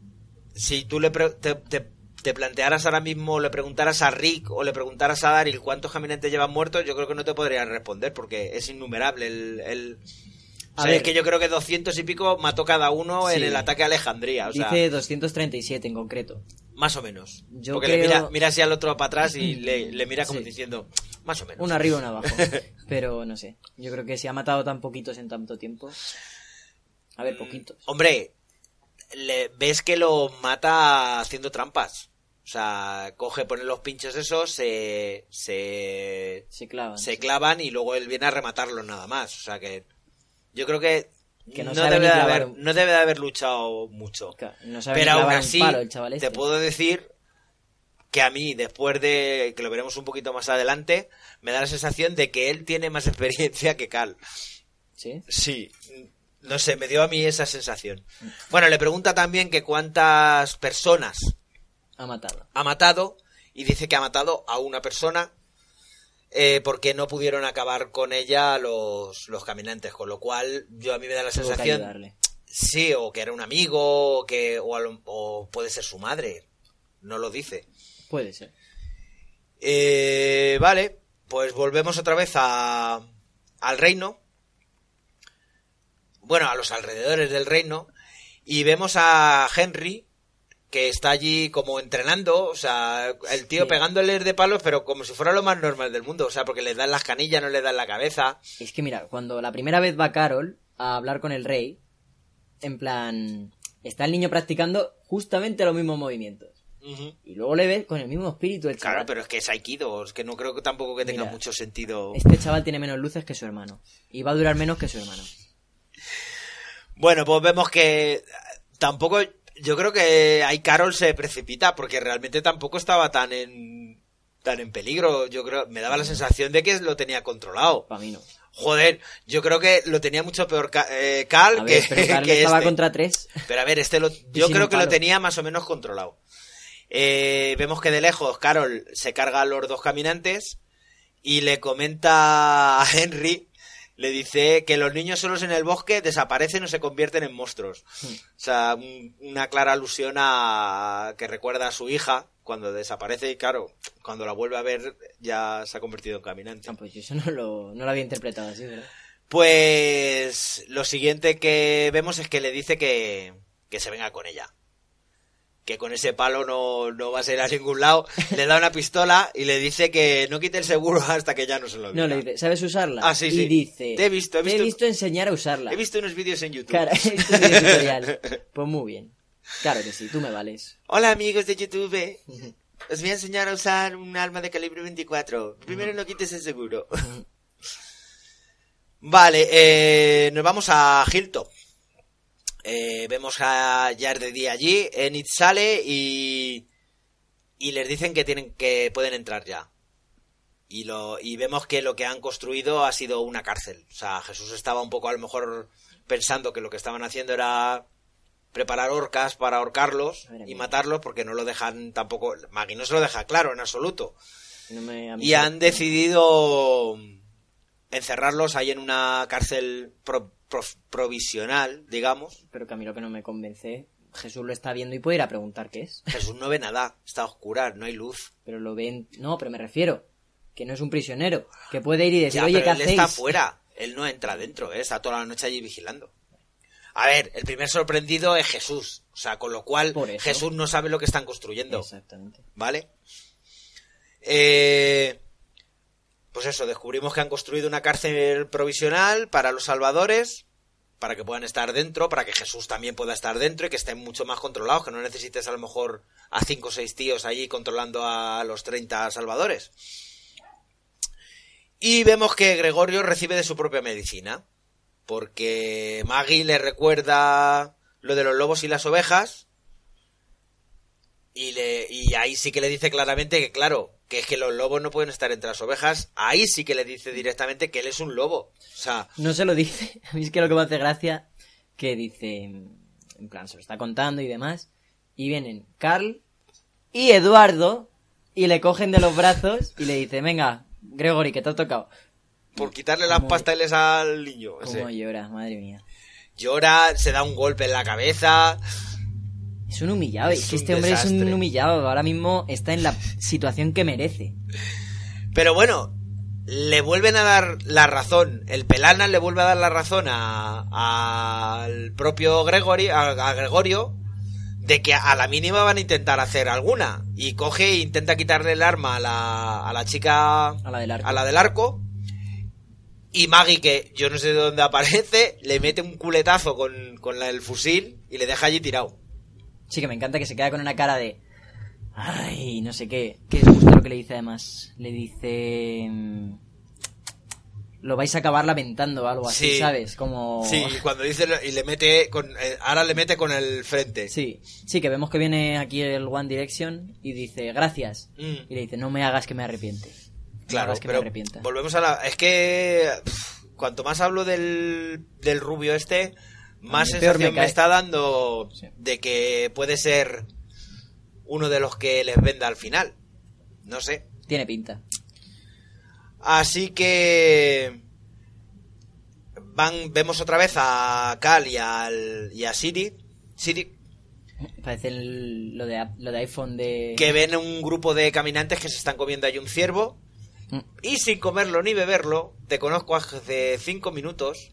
si tú le pre- te, te- te plantearas ahora mismo, le preguntaras a Rick o le preguntaras a Daryl cuántos caminantes llevan muertos, yo creo que no te podrían responder porque es innumerable el... el- o A sea, ver. es que yo creo que 200 y pico mató cada uno en el ataque a Alejandría. O sea, Dice 237 en concreto. más o menos. Yo Porque le mira, mira así al otro para atrás y le, [laughs] le mira como Sí. diciendo, más o menos. Uno arriba, uno abajo. [laughs] Pero no sé. Yo creo que si ha matado tan poquitos en tanto tiempo. A ver, poquitos. Hombre, le, ves que lo mata haciendo trampas. O sea, coge, pone los pinchos esos, se, se, Se clavan. se sí. clavan y luego él viene a rematarlos nada más. O sea que yo creo que, Que no debe de haber, un- no debe de haber luchado mucho. Claro, No Pero aún así, te este. puedo decir que a mí, después de que lo veremos un poquito más adelante, me da la sensación de que él tiene más [laughs] experiencia que Cal. ¿Sí? Sí, no sé, me dio a mí esa sensación. Bueno, le pregunta también que cuántas personas Ha matado. ha matado y dice que ha matado a una persona eh, porque no pudieron acabar con ella los, los caminantes, con lo cual yo a mí me da la sensación. Sí, o que era un amigo, o que, o, a lo- o puede ser su madre. No lo dice. Puede ser. Eh, vale, pues volvemos otra vez a, al reino. Bueno, a los alrededores del reino. Y vemos a Henry, que está allí como entrenando. O sea, el tío Sí. pegándoles de palos, pero como si fuera lo más normal del mundo. O sea, porque le dan las canillas, no le dan la cabeza. Es que mira, cuando la primera vez va Carol a hablar con el rey, en plan, está el niño practicando justamente los mismos movimientos. Y luego le ves con el mismo espíritu el chaval. Claro, pero es que es Aikido, es que no creo que tampoco que tenga Mira, mucho sentido. Este chaval tiene menos luces que su hermano. Y va a durar menos que su hermano. Bueno, pues vemos que tampoco. Yo creo que ahí Carol se precipita porque realmente tampoco estaba tan en tan en peligro. Yo creo, me daba la sensación de que lo tenía controlado. Para mí no. Joder, yo creo que lo tenía mucho peor eh, Cal A que, [laughs] Carol que estaba este. contra tres. Pero a ver, este lo, yo creo que lo tenía más o menos controlado. Eh, vemos que de lejos Carol se carga a los dos caminantes y le comenta a Henry, le dice que los niños solos en el bosque desaparecen o se convierten en monstruos. Hmm. O sea, un- una clara alusión a que recuerda a su hija cuando desaparece y claro, cuando la vuelve a ver ya se ha convertido en caminante. Ah, pues yo eso no lo, no lo había interpretado así, ¿verdad? Pues lo siguiente que vemos es que le dice que, que se venga con ella. Que con ese palo no, no va a ser a ningún lado. Le da una pistola y le dice que no quite el seguro hasta que ya no se lo diga. No, le dice, ¿sabes usarla? Ah, sí, y sí. dice, Te he visto, he "Te visto- enseñar a usarla. He visto unos vídeos en YouTube. Claro, [laughs] he visto un video tutorial. Pues muy bien. Claro que sí, tú me vales. Hola amigos de YouTube. Os voy a enseñar a usar un arma de calibre 24. Primero no quites el seguro. vale, eh, nos vamos a Hilton. Eh, vemos a día allí, Enid sale y, y les dicen que tienen que pueden entrar ya. Y, lo, y vemos que lo que han construido ha sido una cárcel. O sea, Jesús estaba un poco a lo mejor pensando que lo que estaban haciendo era preparar orcas para ahorcarlos y matarlos porque no lo dejan tampoco... Maggie no se lo deja claro en absoluto. No me- Y han decidido encerrarlos ahí en una cárcel pro- pro- provisional, digamos. Pero que a mí lo que no me convence, Jesús lo está viendo y puede ir a preguntar qué es. Jesús no ve nada, está oscura, no hay luz. Pero lo ven... No, pero me refiero, que no es un prisionero, que puede ir y decir, Ya, oye, pero ¿qué él hacéis? está fuera. él no entra dentro, ¿eh? está toda la noche allí vigilando. A ver, el primer sorprendido es Jesús, o sea, con lo cual. Jesús no sabe lo que están construyendo, Exactamente. ¿vale? Eh, pues eso, descubrimos que han construido una cárcel provisional para los salvadores, para que puedan estar dentro, para que Jesús también pueda estar dentro y que estén mucho más controlados, que no necesites a lo mejor a cinco o seis tíos allí controlando a los 30 salvadores. Y vemos que Gregorio recibe de su propia medicina, porque Maggie le recuerda lo de los lobos y las ovejas, y, le, y ahí sí que le dice claramente que, claro, que es que los lobos no pueden estar entre las ovejas. Ahí sí que le dice directamente que él es un lobo. O sea, No se lo dice. [laughs] A mí es que lo que me hace gracia, que dice, en plan, se lo está contando y demás, y vienen Carl y Eduardo, y le cogen de los brazos y le dice, venga, Gregory, que te ha tocado. por quitarle las pasteles al niño. ese. Cómo llora, madre mía. Llora, se da un golpe en la cabeza. Es un humillado, es, Es que un este hombre es un humillado, ahora mismo está en la situación que merece. Pero bueno, le vuelven a dar la razón. El Pelana le vuelve a dar la razón a- al propio Gregory, a, a Gregorio, de que a la mínima van a intentar hacer alguna. Y coge e intenta quitarle el arma a la, a la chica, A la del arco. a la del arco. Y Maggie, que yo no sé de dónde aparece, le mete un culetazo con, con la- el fusil y le deja allí tirado. Sí que me encanta que se queda con una cara de... Ay, no sé qué. Que es justo lo que le dice además. Le dice... mm, Lo vais a acabar lamentando o algo así, Sí. ¿sabes? Como... Sí, cuando dice, y le mete con, eh, ahora le mete con el frente. Sí, sí, que vemos que viene aquí el One Direction y dice gracias. Mm. Y le dice, no me hagas que me arrepiente. No me Claro, hagas que pero me arrepienta. volvemos a la... Es que pff, cuanto más hablo del, del rubio este, más sensación me me, cae. está dando Sí. de que puede ser uno de los que les venda al final. No sé. Tiene pinta. Así que... Van, vemos otra vez a Cal y, al, y a Siri. Siri, Parece el- lo, de, lo de iPhone de... que ven un grupo de caminantes que se están comiendo ahí un ciervo. Mm. Y sin comerlo ni beberlo, te conozco hace cinco minutos,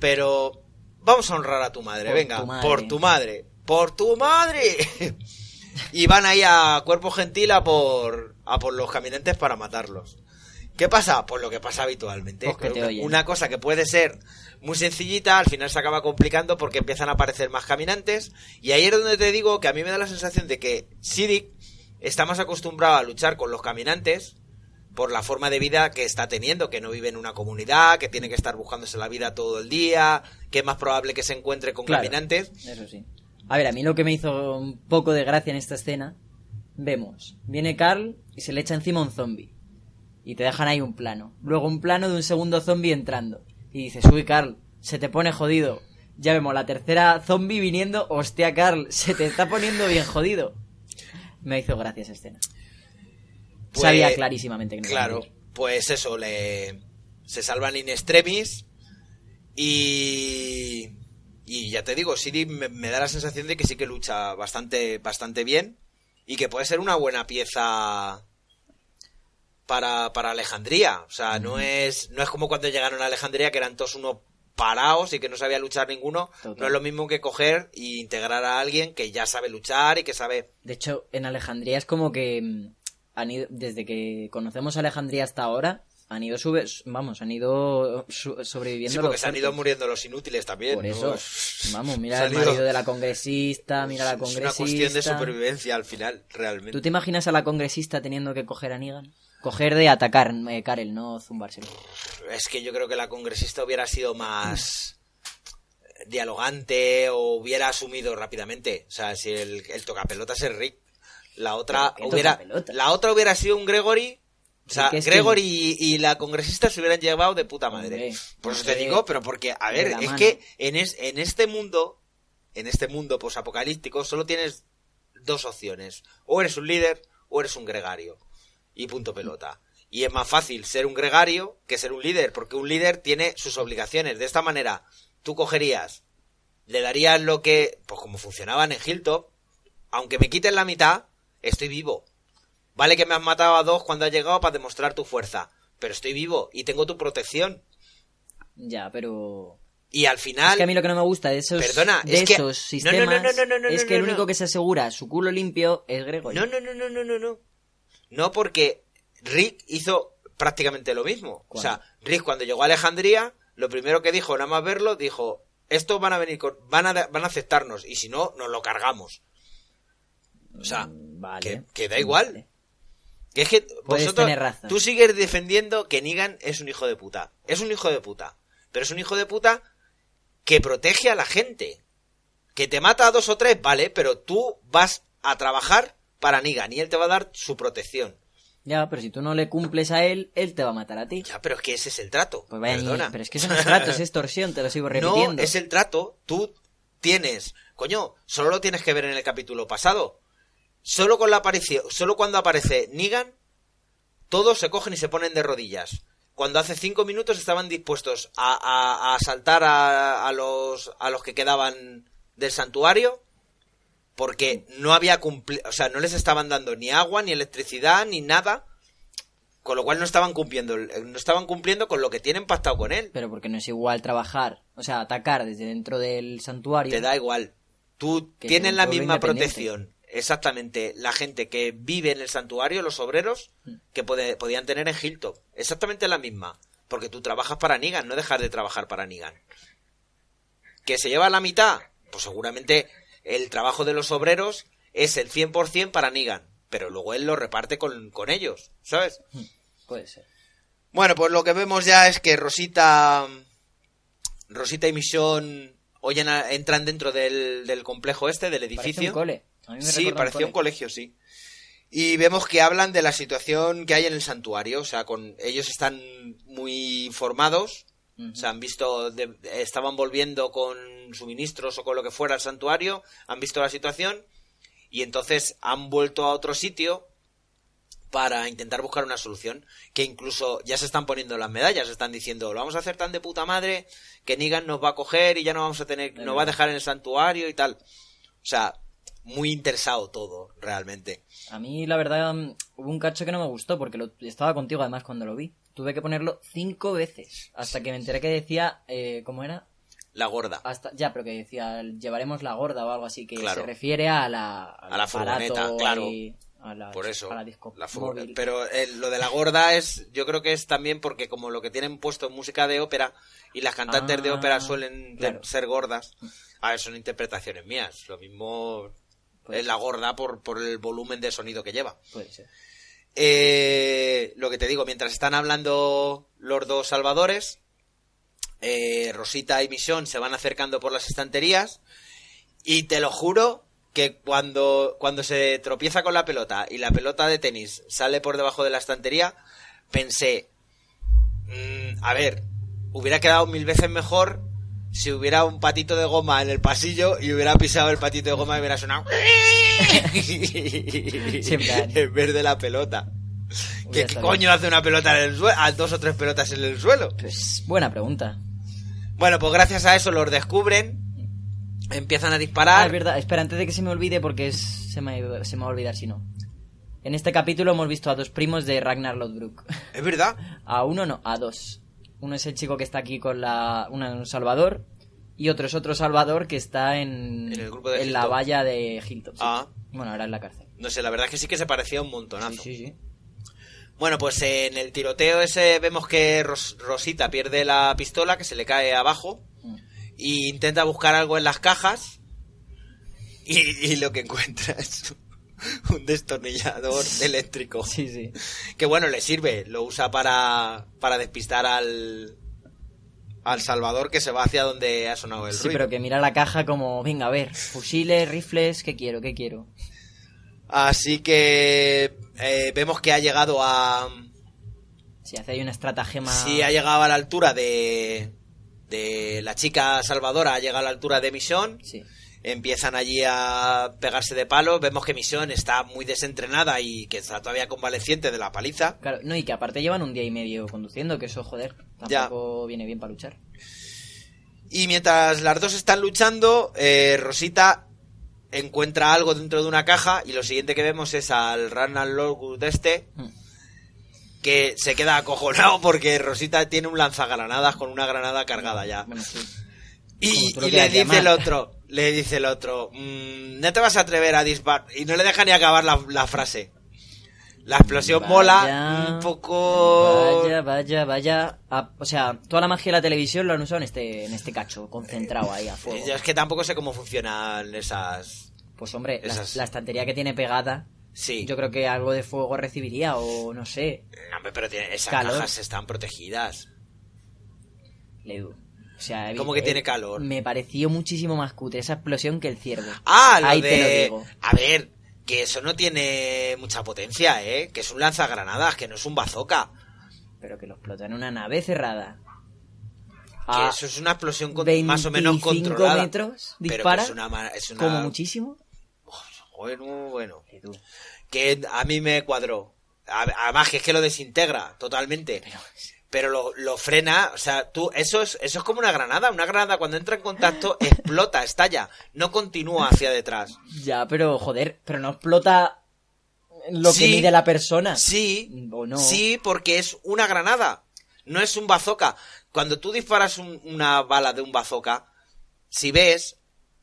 pero vamos a honrar a tu madre, Por venga, tu madre. por tu madre, por tu madre. [laughs] y van ahí a cuerpo gentil a por, a por los caminantes para matarlos. ¿Qué pasa? Pues lo que pasa habitualmente. Pues que una cosa que puede ser muy sencillita, al final se acaba complicando porque empiezan a aparecer más caminantes. Y ahí es donde te digo que a mí me da la sensación de que Sidic está más acostumbrado a luchar con los caminantes por la forma de vida que está teniendo, que no vive en una comunidad, que tiene que estar buscándose la vida todo el día, que es más probable que se encuentre con Claro. caminantes. Eso sí. A ver, a mí lo que me hizo un poco de gracia en esta escena, vemos, viene Carl y se le echa encima un zombie. Y te dejan ahí un plano. Luego un plano de un segundo zombie entrando. Y dices, uy, Carl, se te pone jodido. Ya vemos la tercera zombie viniendo. Hostia, Carl, se te está poniendo bien jodido. Me hizo gracia esa escena. Pues, Sabía clarísimamente que no iba a Claro, morir. pues eso, le se salvan in extremis y y ya te digo, Siri me, me da la sensación de que sí que lucha bastante bastante bien y que puede ser una buena pieza para, para Alejandría, o sea, no es no es como cuando llegaron a Alejandría que eran todos unos parados y que no sabía luchar ninguno, Total. no es lo mismo que coger e integrar a alguien que ya sabe luchar y que sabe De hecho, en Alejandría es como que mm, han ido, desde que conocemos a Alejandría hasta ahora, han ido sube, vamos, han ido sobreviviendo. Sí, porque los se han ido muriendo los inútiles también. Por eso, Es- [laughs] vamos, mira el marido de la congresista, mira a la Es congresista. una cuestión de supervivencia al final, realmente. ¿Tú te imaginas a la congresista teniendo que coger a Negan? Coger de atacar, eh, Karel, no zumbárselo. Es que yo creo que la congresista hubiera sido más dialogante o hubiera asumido rápidamente. O sea, si el, el tocapelotas es Rick, la otra ¿Pero qué hubiera la otra hubiera sido un Gregory. O sea, Gregory y, y la congresista se hubieran llevado de puta madre. Hombre, Por eso hombre, te digo, pero porque, a ver, es mano. que en, es- en este mundo, en este mundo posapocalíptico, solo tienes dos opciones. O eres un líder o eres un gregario. Y punto pelota. Y es más fácil ser un gregario que ser un líder, porque un líder tiene sus obligaciones. De esta manera, tú cogerías, le darías lo que, pues como funcionaban en Hilltop, aunque me quiten la mitad, estoy vivo. Vale que me has matado a dos cuando has llegado para demostrar tu fuerza, pero estoy vivo y tengo tu protección. Ya, pero... Y al final... Es que a mí lo que no me gusta de esos, Perdona, de es esos sistemas no, no, no, no, es que el único que se asegura su culo limpio es Gregory. No, no, no, no, no, no, no. No, porque Rick hizo prácticamente lo mismo. O sea, Rick cuando llegó a Alejandría, lo primero que dijo, nada más verlo, dijo, estos van a venir con, van a, van a aceptarnos, y si no, nos lo cargamos. O sea, Vale. que, que da igual. Vale. Que es que vosotros, razón. tú sigues defendiendo que Negan es un hijo de puta. Es un hijo de puta. Pero es un hijo de puta que protege a la gente. Que te mata a dos o tres, vale, pero tú vas a trabajar para Negan y él te va a dar su protección. Ya, pero si tú no le cumples a él, él te va a matar a ti. Ya, pero es que ese es el trato. Pues vaya, Perdona. pero es que eso no es trato, es extorsión, te lo sigo [laughs] No, repitiendo. es el trato. Tú tienes, coño, solo lo tienes que ver en el capítulo pasado. Solo con la aparición, solo cuando aparece Negan, todos se cogen y se ponen de rodillas. Cuando hace cinco minutos estaban dispuestos a, a- a asaltar a, a los a los que quedaban del santuario porque no había cumpli o sea, no les estaban dando ni agua, ni electricidad, ni nada, con lo cual no estaban cumpliendo, no estaban cumpliendo con lo que tienen pactado con él. Pero porque no es igual trabajar, o sea, atacar desde dentro del santuario. Te da igual. Tú tienes la misma protección. Exactamente. La gente que vive en el santuario, los obreros, que puede- podían tener en Hilltop. Exactamente la misma. Porque tú trabajas para Negan, no dejas de trabajar para Negan. ¿Que se lleva la mitad? Pues seguramente el trabajo de los obreros es el 100% para Negan. Pero luego él lo reparte con, con ellos, ¿sabes? Puede ser. Bueno, pues lo que vemos ya es que Rosita. Rosita y Misión hoy en- entran dentro del, del complejo este, del Parece edificio. un cole. Sí, parecía un cole. colegio, sí. Y vemos que hablan de la situación que hay en el santuario. O sea, con ellos están muy informados. O sea, han visto, de- estaban volviendo con suministros o con lo que fuera al santuario, han visto la situación y entonces han vuelto a otro sitio para intentar buscar una solución. Que incluso ya se están poniendo las medallas, están diciendo, lo vamos a hacer tan de puta madre que Negan nos va a coger y ya no vamos a tener, nos va a dejar en el santuario y tal. O sea, muy interesado todo, realmente. A mí, la verdad, mm, hubo un cacho que no me gustó porque lo, estaba contigo además cuando lo vi. Tuve que ponerlo cinco veces hasta que me enteré que decía, eh, ¿cómo era? La gorda. Hasta, ya, pero que decía, llevaremos la gorda o algo así, que Claro. se refiere a la, A la furgoneta, claro. ahí, a la, Por eso, a la disco la pero eh, lo de la gorda es, yo creo que es también porque como lo que tienen puesto en música de ópera y las cantantes de Ah, ópera suelen de- claro. ser gordas, a ver, son interpretaciones mías, lo mismo Puede es la gorda por, por el volumen de sonido que lleva. Puede ser. Eh, lo que te digo, mientras están hablando los dos salvadores, eh, Rosita y Misión se van acercando por las estanterías y te lo juro que cuando, cuando se tropieza con la pelota y la pelota de tenis sale por debajo de la estantería, pensé, mm, a ver, hubiera quedado mil veces mejor si hubiera un patito de goma en el pasillo y hubiera pisado el patito de goma y hubiera sonado [laughs] en vez de la pelota. ¿Qué, coño hace una pelota en el suelo? A dos o tres pelotas en el suelo. Pues, buena pregunta. Bueno, pues gracias a eso los descubren, empiezan a Ah, disparar. es verdad. Espera, antes de que se me olvide, porque es- se, me, se me va a olvidar si no. En este capítulo hemos visto a dos primos de Ragnar Lodbrok. Es verdad. [laughs] A uno no, a dos. Uno es el chico que está aquí con la, un Salvador y otro es otro Salvador que está en, En el grupo de en la valla de Hilltop. sí. Ah. Bueno, ahora en la cárcel. No sé, la verdad es que sí que se parecía un Sí, montonazo. sí, sí. Bueno, pues en el tiroteo ese vemos que Ros- Rosita pierde la pistola, que se le cae abajo, Mm. y intenta buscar algo en las cajas, y, y lo que encuentra es [laughs] un destornillador eléctrico. Sí, sí. Que bueno, le sirve, lo usa para, para despistar al, al Salvador que se va hacia donde ha sonado el Sí, ruido. pero que mira la caja como, venga, a ver, fusiles, rifles, ¿qué quiero? ¿Qué quiero? Así que eh, vemos que ha llegado a... Si hace ahí una estratagema... Sí, ha llegado a la altura de... de la chica salvadora, ha llegado a la altura de Misión. Sí. Empiezan allí a pegarse de palos. Vemos que Misión está muy desentrenada y que está todavía convaleciente de la paliza. Claro, no, y que aparte llevan un día y medio conduciendo, que eso, joder, Ya. tampoco viene bien para luchar. Y mientras las dos están luchando, eh, Rosita encuentra algo dentro de una caja y lo siguiente que vemos es al Ranald Logwood este Mm. que se queda acojonado porque Rosita tiene un lanzagranadas con una granada cargada ya. Bueno, sí. Y, le dice llamar. el otro, le dice el otro, "Mm, no te vas a atrever a disparar. Y no le deja ni acabar la, la frase. La explosión Vaya. mola un poco... Vaya, vaya, vaya. Ah, o sea, toda la magia de la televisión lo han usado en este, en este cacho, concentrado ahí a fuego. Yo es que tampoco sé cómo funcionan esas... Pues hombre, la, Esas- la estantería que tiene pegada, Sí. yo creo que algo de fuego recibiría, o no sé. Hombre, pero tiene- esas Calor. cajas están protegidas. Le- o sea, he ¿Cómo visto- que tiene eh, calor? Me pareció muchísimo más cutre esa explosión que el ciervo. Ah, lo Ahí de... te lo digo. A ver, que eso no tiene mucha potencia, ¿eh? Que es un lanzagranadas, que no es un bazooka. Pero que lo explota en una nave cerrada. Que eso es una explosión con- 25 más o menos controlada. metros Pero dispara, es una es una- como muchísimo. Bueno, bueno. Que tú- Que a mí me cuadró. Además, que es que lo desintegra totalmente. Pero lo, lo frena, o sea, tú, eso es, eso es como una granada. Una granada cuando entra en contacto [laughs] explota, estalla, no continúa hacia detrás. Ya, pero joder, pero no explota lo Sí. que mide la persona. Sí, ¿O no? sí, porque es una granada, no es un bazooka. Cuando tú disparas un- una bala de un bazooka, si ves,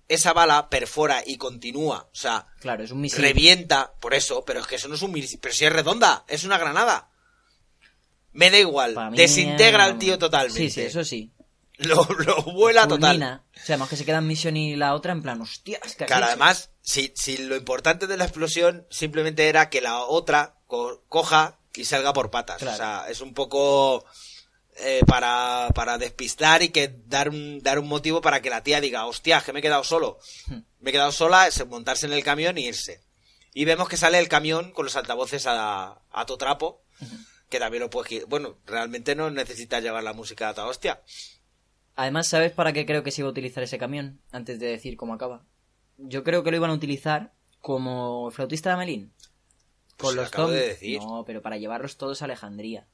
esa bala perfora y continúa, o sea, Claro, es un misil. revienta, por eso, pero es que eso no es un misil, pero si es redonda, es una granada. Me da igual, Pa' desintegra al tío totalmente. Sí, sí, eso sí. Lo, lo vuela total. O sea, además que se queda en misión y la otra en plan, hostias, ¿qué has Claro, además, si, si lo importante de la explosión simplemente era que la otra co- coja y salga por patas. Claro. O sea, es un poco eh, para, para despistar y que dar un, dar un motivo para que la tía diga, hostia, que me he quedado solo. Hmm. Me he quedado sola, es montarse en el camión y irse. Y vemos que sale el camión con los altavoces a, a to trapo, que también lo puedes... Bueno, realmente no necesitas llevar la música a ta hostia. Además, ¿sabes para qué creo que se iba a utilizar ese camión? Antes de decir cómo acaba. Yo creo que lo iban a utilizar como flautista de Amelín. Pues Con lo los acabo de decir. No, pero para llevarlos todos a Alejandría.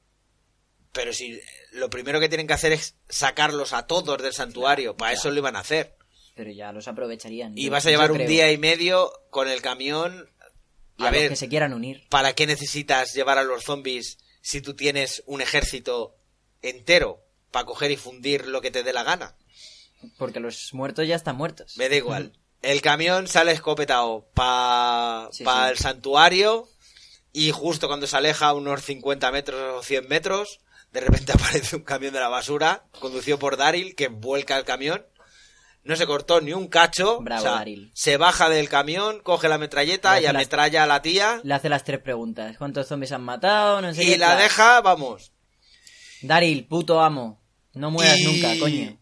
Pero si lo primero que tienen que hacer es sacarlos a todos del santuario, para eso lo iban a hacer. Pero ya los aprovecharían. Y Yo- vas a llevar un creo. día y medio con el camión. Y A a los ver, que se quieran unir. ¿para qué necesitas llevar a los zombies si tú tienes un ejército entero para coger y fundir lo que te dé la gana? Porque los muertos ya están muertos. Me da igual. [laughs] El camión sale escopetado para Sí, sí. el santuario y justo cuando se aleja unos 50 metros o 100 metros, de repente [laughs] aparece un camión de la basura conducido por Daryl que vuelca el camión. No se cortó ni un cacho. Bravo, o sea, Daryl. Se baja del camión, coge la metralleta Le y las- ametralla a la tía Le hace las tres preguntas. ¿Cuántos zombies han matado? No sé y la deja, vamos. Daryl, puto amo. No mueras Y- nunca, coño.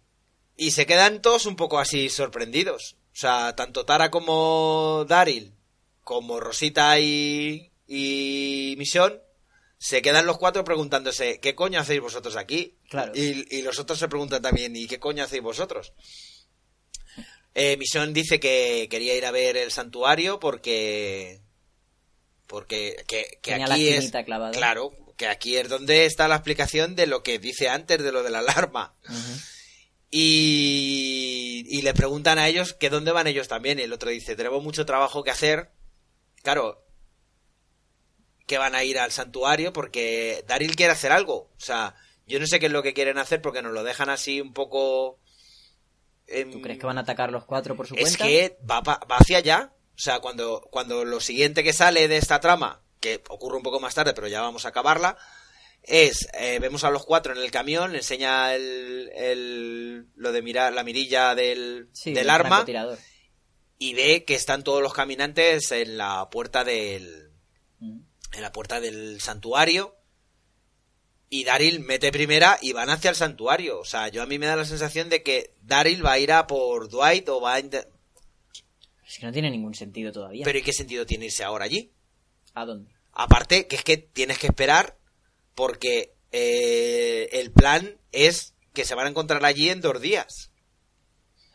Y se quedan todos un poco así sorprendidos. O sea, tanto Tara como Daryl, como Rosita y, y Misión, se quedan los cuatro preguntándose, ¿qué coño hacéis vosotros aquí? Claro. Y, y los otros se preguntan también, ¿y qué coño hacéis vosotros? Eh, Misión dice que quería ir a ver el santuario porque... Porque que, que Tenía la aquí es... clavada. Claro, que aquí es donde está la explicación de lo que dice antes de lo de la alarma. Y, y le preguntan a ellos que dónde van ellos también. Y el otro dice, tenemos mucho trabajo que hacer. Claro, que van a ir al santuario porque Daryl quiere hacer algo. O sea, yo no sé qué es lo que quieren hacer porque nos lo dejan así un poco... em, ¿Tú crees que van a atacar los cuatro por su es cuenta? que va, hacia allá. O sea, cuando, cuando lo siguiente que sale de esta trama, que ocurre un poco más tarde, pero ya vamos a acabarla, es, eh, vemos a los cuatro en el camión, le enseña el, el- lo de mirar, la mirilla del, Sí, del arma, y ve que están todos los caminantes en la puerta del, Mm. en la puerta del santuario, y Daryl mete primera y van hacia el santuario. O sea, yo a mí me da la sensación de que Daryl va a ir a por Dwight o va a... Es que no tiene ningún sentido todavía. Pero ¿y qué sentido tiene irse ahora allí? ¿A dónde? Aparte, que es que tienes que esperar porque eh, el plan es que se van a encontrar allí en dos días.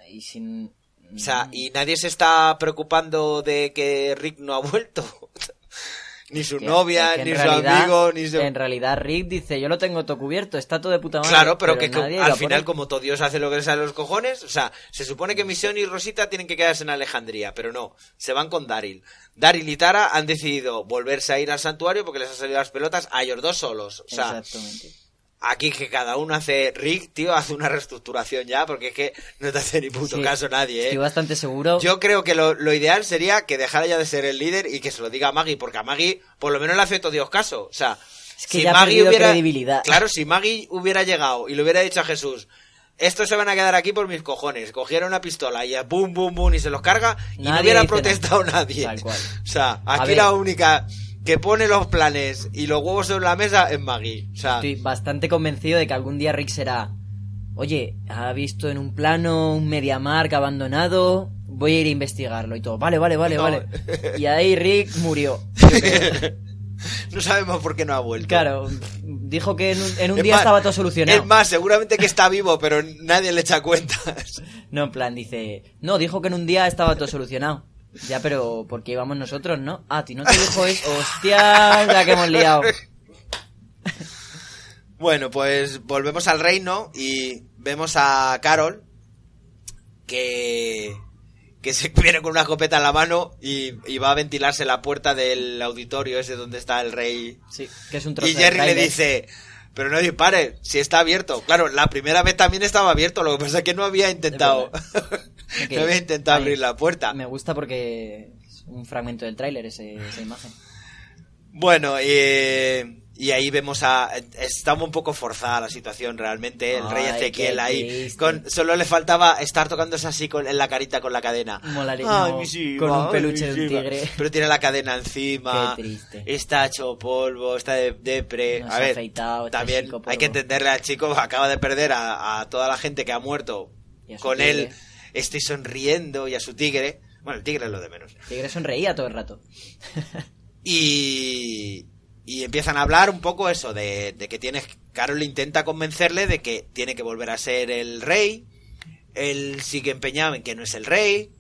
Y sin... O sea, Mm. y nadie se está preocupando de que Rick no ha vuelto. [laughs] ni su Que- novia, que ni su amigo, ni su... En realidad Rick dice, yo lo tengo todo cubierto, está todo de puta madre. Claro, pero, que iba al final, como todo Dios hace lo que le sale a los cojones, o sea, se supone que Misión y Rosita tienen que quedarse en Alejandría, pero no, se van con Daryl. Daryl y Tara han decidido volverse a ir al santuario porque les han salido las pelotas a ellos dos solos. O sea, Exactamente. Aquí que cada uno hace, Rick, tío, hace una reestructuración ya, porque es que no te hace ni puto Sí, caso nadie, Estoy ¿eh? bastante seguro. Yo creo que lo, lo ideal sería que dejara ya de ser el líder y que se lo diga a Maggie, porque a Maggie por lo menos le hace todo Dios caso. O sea, Es que ya ha perdido credibilidad. Claro, si Maggie hubiera llegado y le hubiera dicho a Jesús, estos se van a quedar aquí por mis cojones, cogiera una pistola y a boom, boom, boom y se los carga y no Nadie hubiera protestado nada. nadie. Tal cual. O sea, aquí la única que pone los planes y los huevos sobre la mesa es Maggie. O sea, Estoy bastante convencido de que algún día Rick será. Oye, ha visto en un plano un MediaMark abandonado. Voy a ir a investigarlo y todo. Vale, vale, vale, No. vale. Y ahí Rick murió. [laughs] No sabemos por qué no ha vuelto. Claro, dijo que en un, en un Es día más- estaba todo solucionado. Es más, seguramente que está vivo, pero nadie le echa cuentas. [laughs] No, en plan, dice. No, dijo que en un día estaba todo solucionado. Ya, pero ¿por qué íbamos nosotros, no? Ah, ti no te dijo eso. Hostia, la que hemos liado. [laughs] Bueno, pues volvemos al reino y vemos a Carol que, que se [laughs] viene con una escopeta en la mano y, y va a ventilarse la puerta del auditorio ese donde está el rey. Sí, que es un trozo Y de Jerry le tráiler. dice, pero no dispare, si está abierto. Claro, la primera vez también estaba abierto, lo que pasa es que no había intentado, [laughs] no había intentado abrir la puerta. Me gusta porque es un fragmento del tráiler esa imagen. Bueno, eh, y ahí vemos a... Estaba un poco forzada la situación realmente. El rey Ezequiel ahí. Con, solo le faltaba estar tocándose así con, en la carita con la cadena. Molaría- Ay, mi con un ay, peluche mi de un tigre. Pero tiene la cadena encima. Qué triste. Está hecho polvo, está de depre. A ver, afeitado, también chico hay que entenderle al chico. Acaba de perder a, a toda la gente que ha muerto con tigre. él. Estoy sonriendo y a su tigre. Bueno, el tigre es lo de menos. Tigre sonreía todo el rato. Y, y empiezan a hablar un poco eso, de, de que tienes. Carol intenta convencerle de que tiene que volver a ser el rey. Él sigue empeñado en que no es el rey.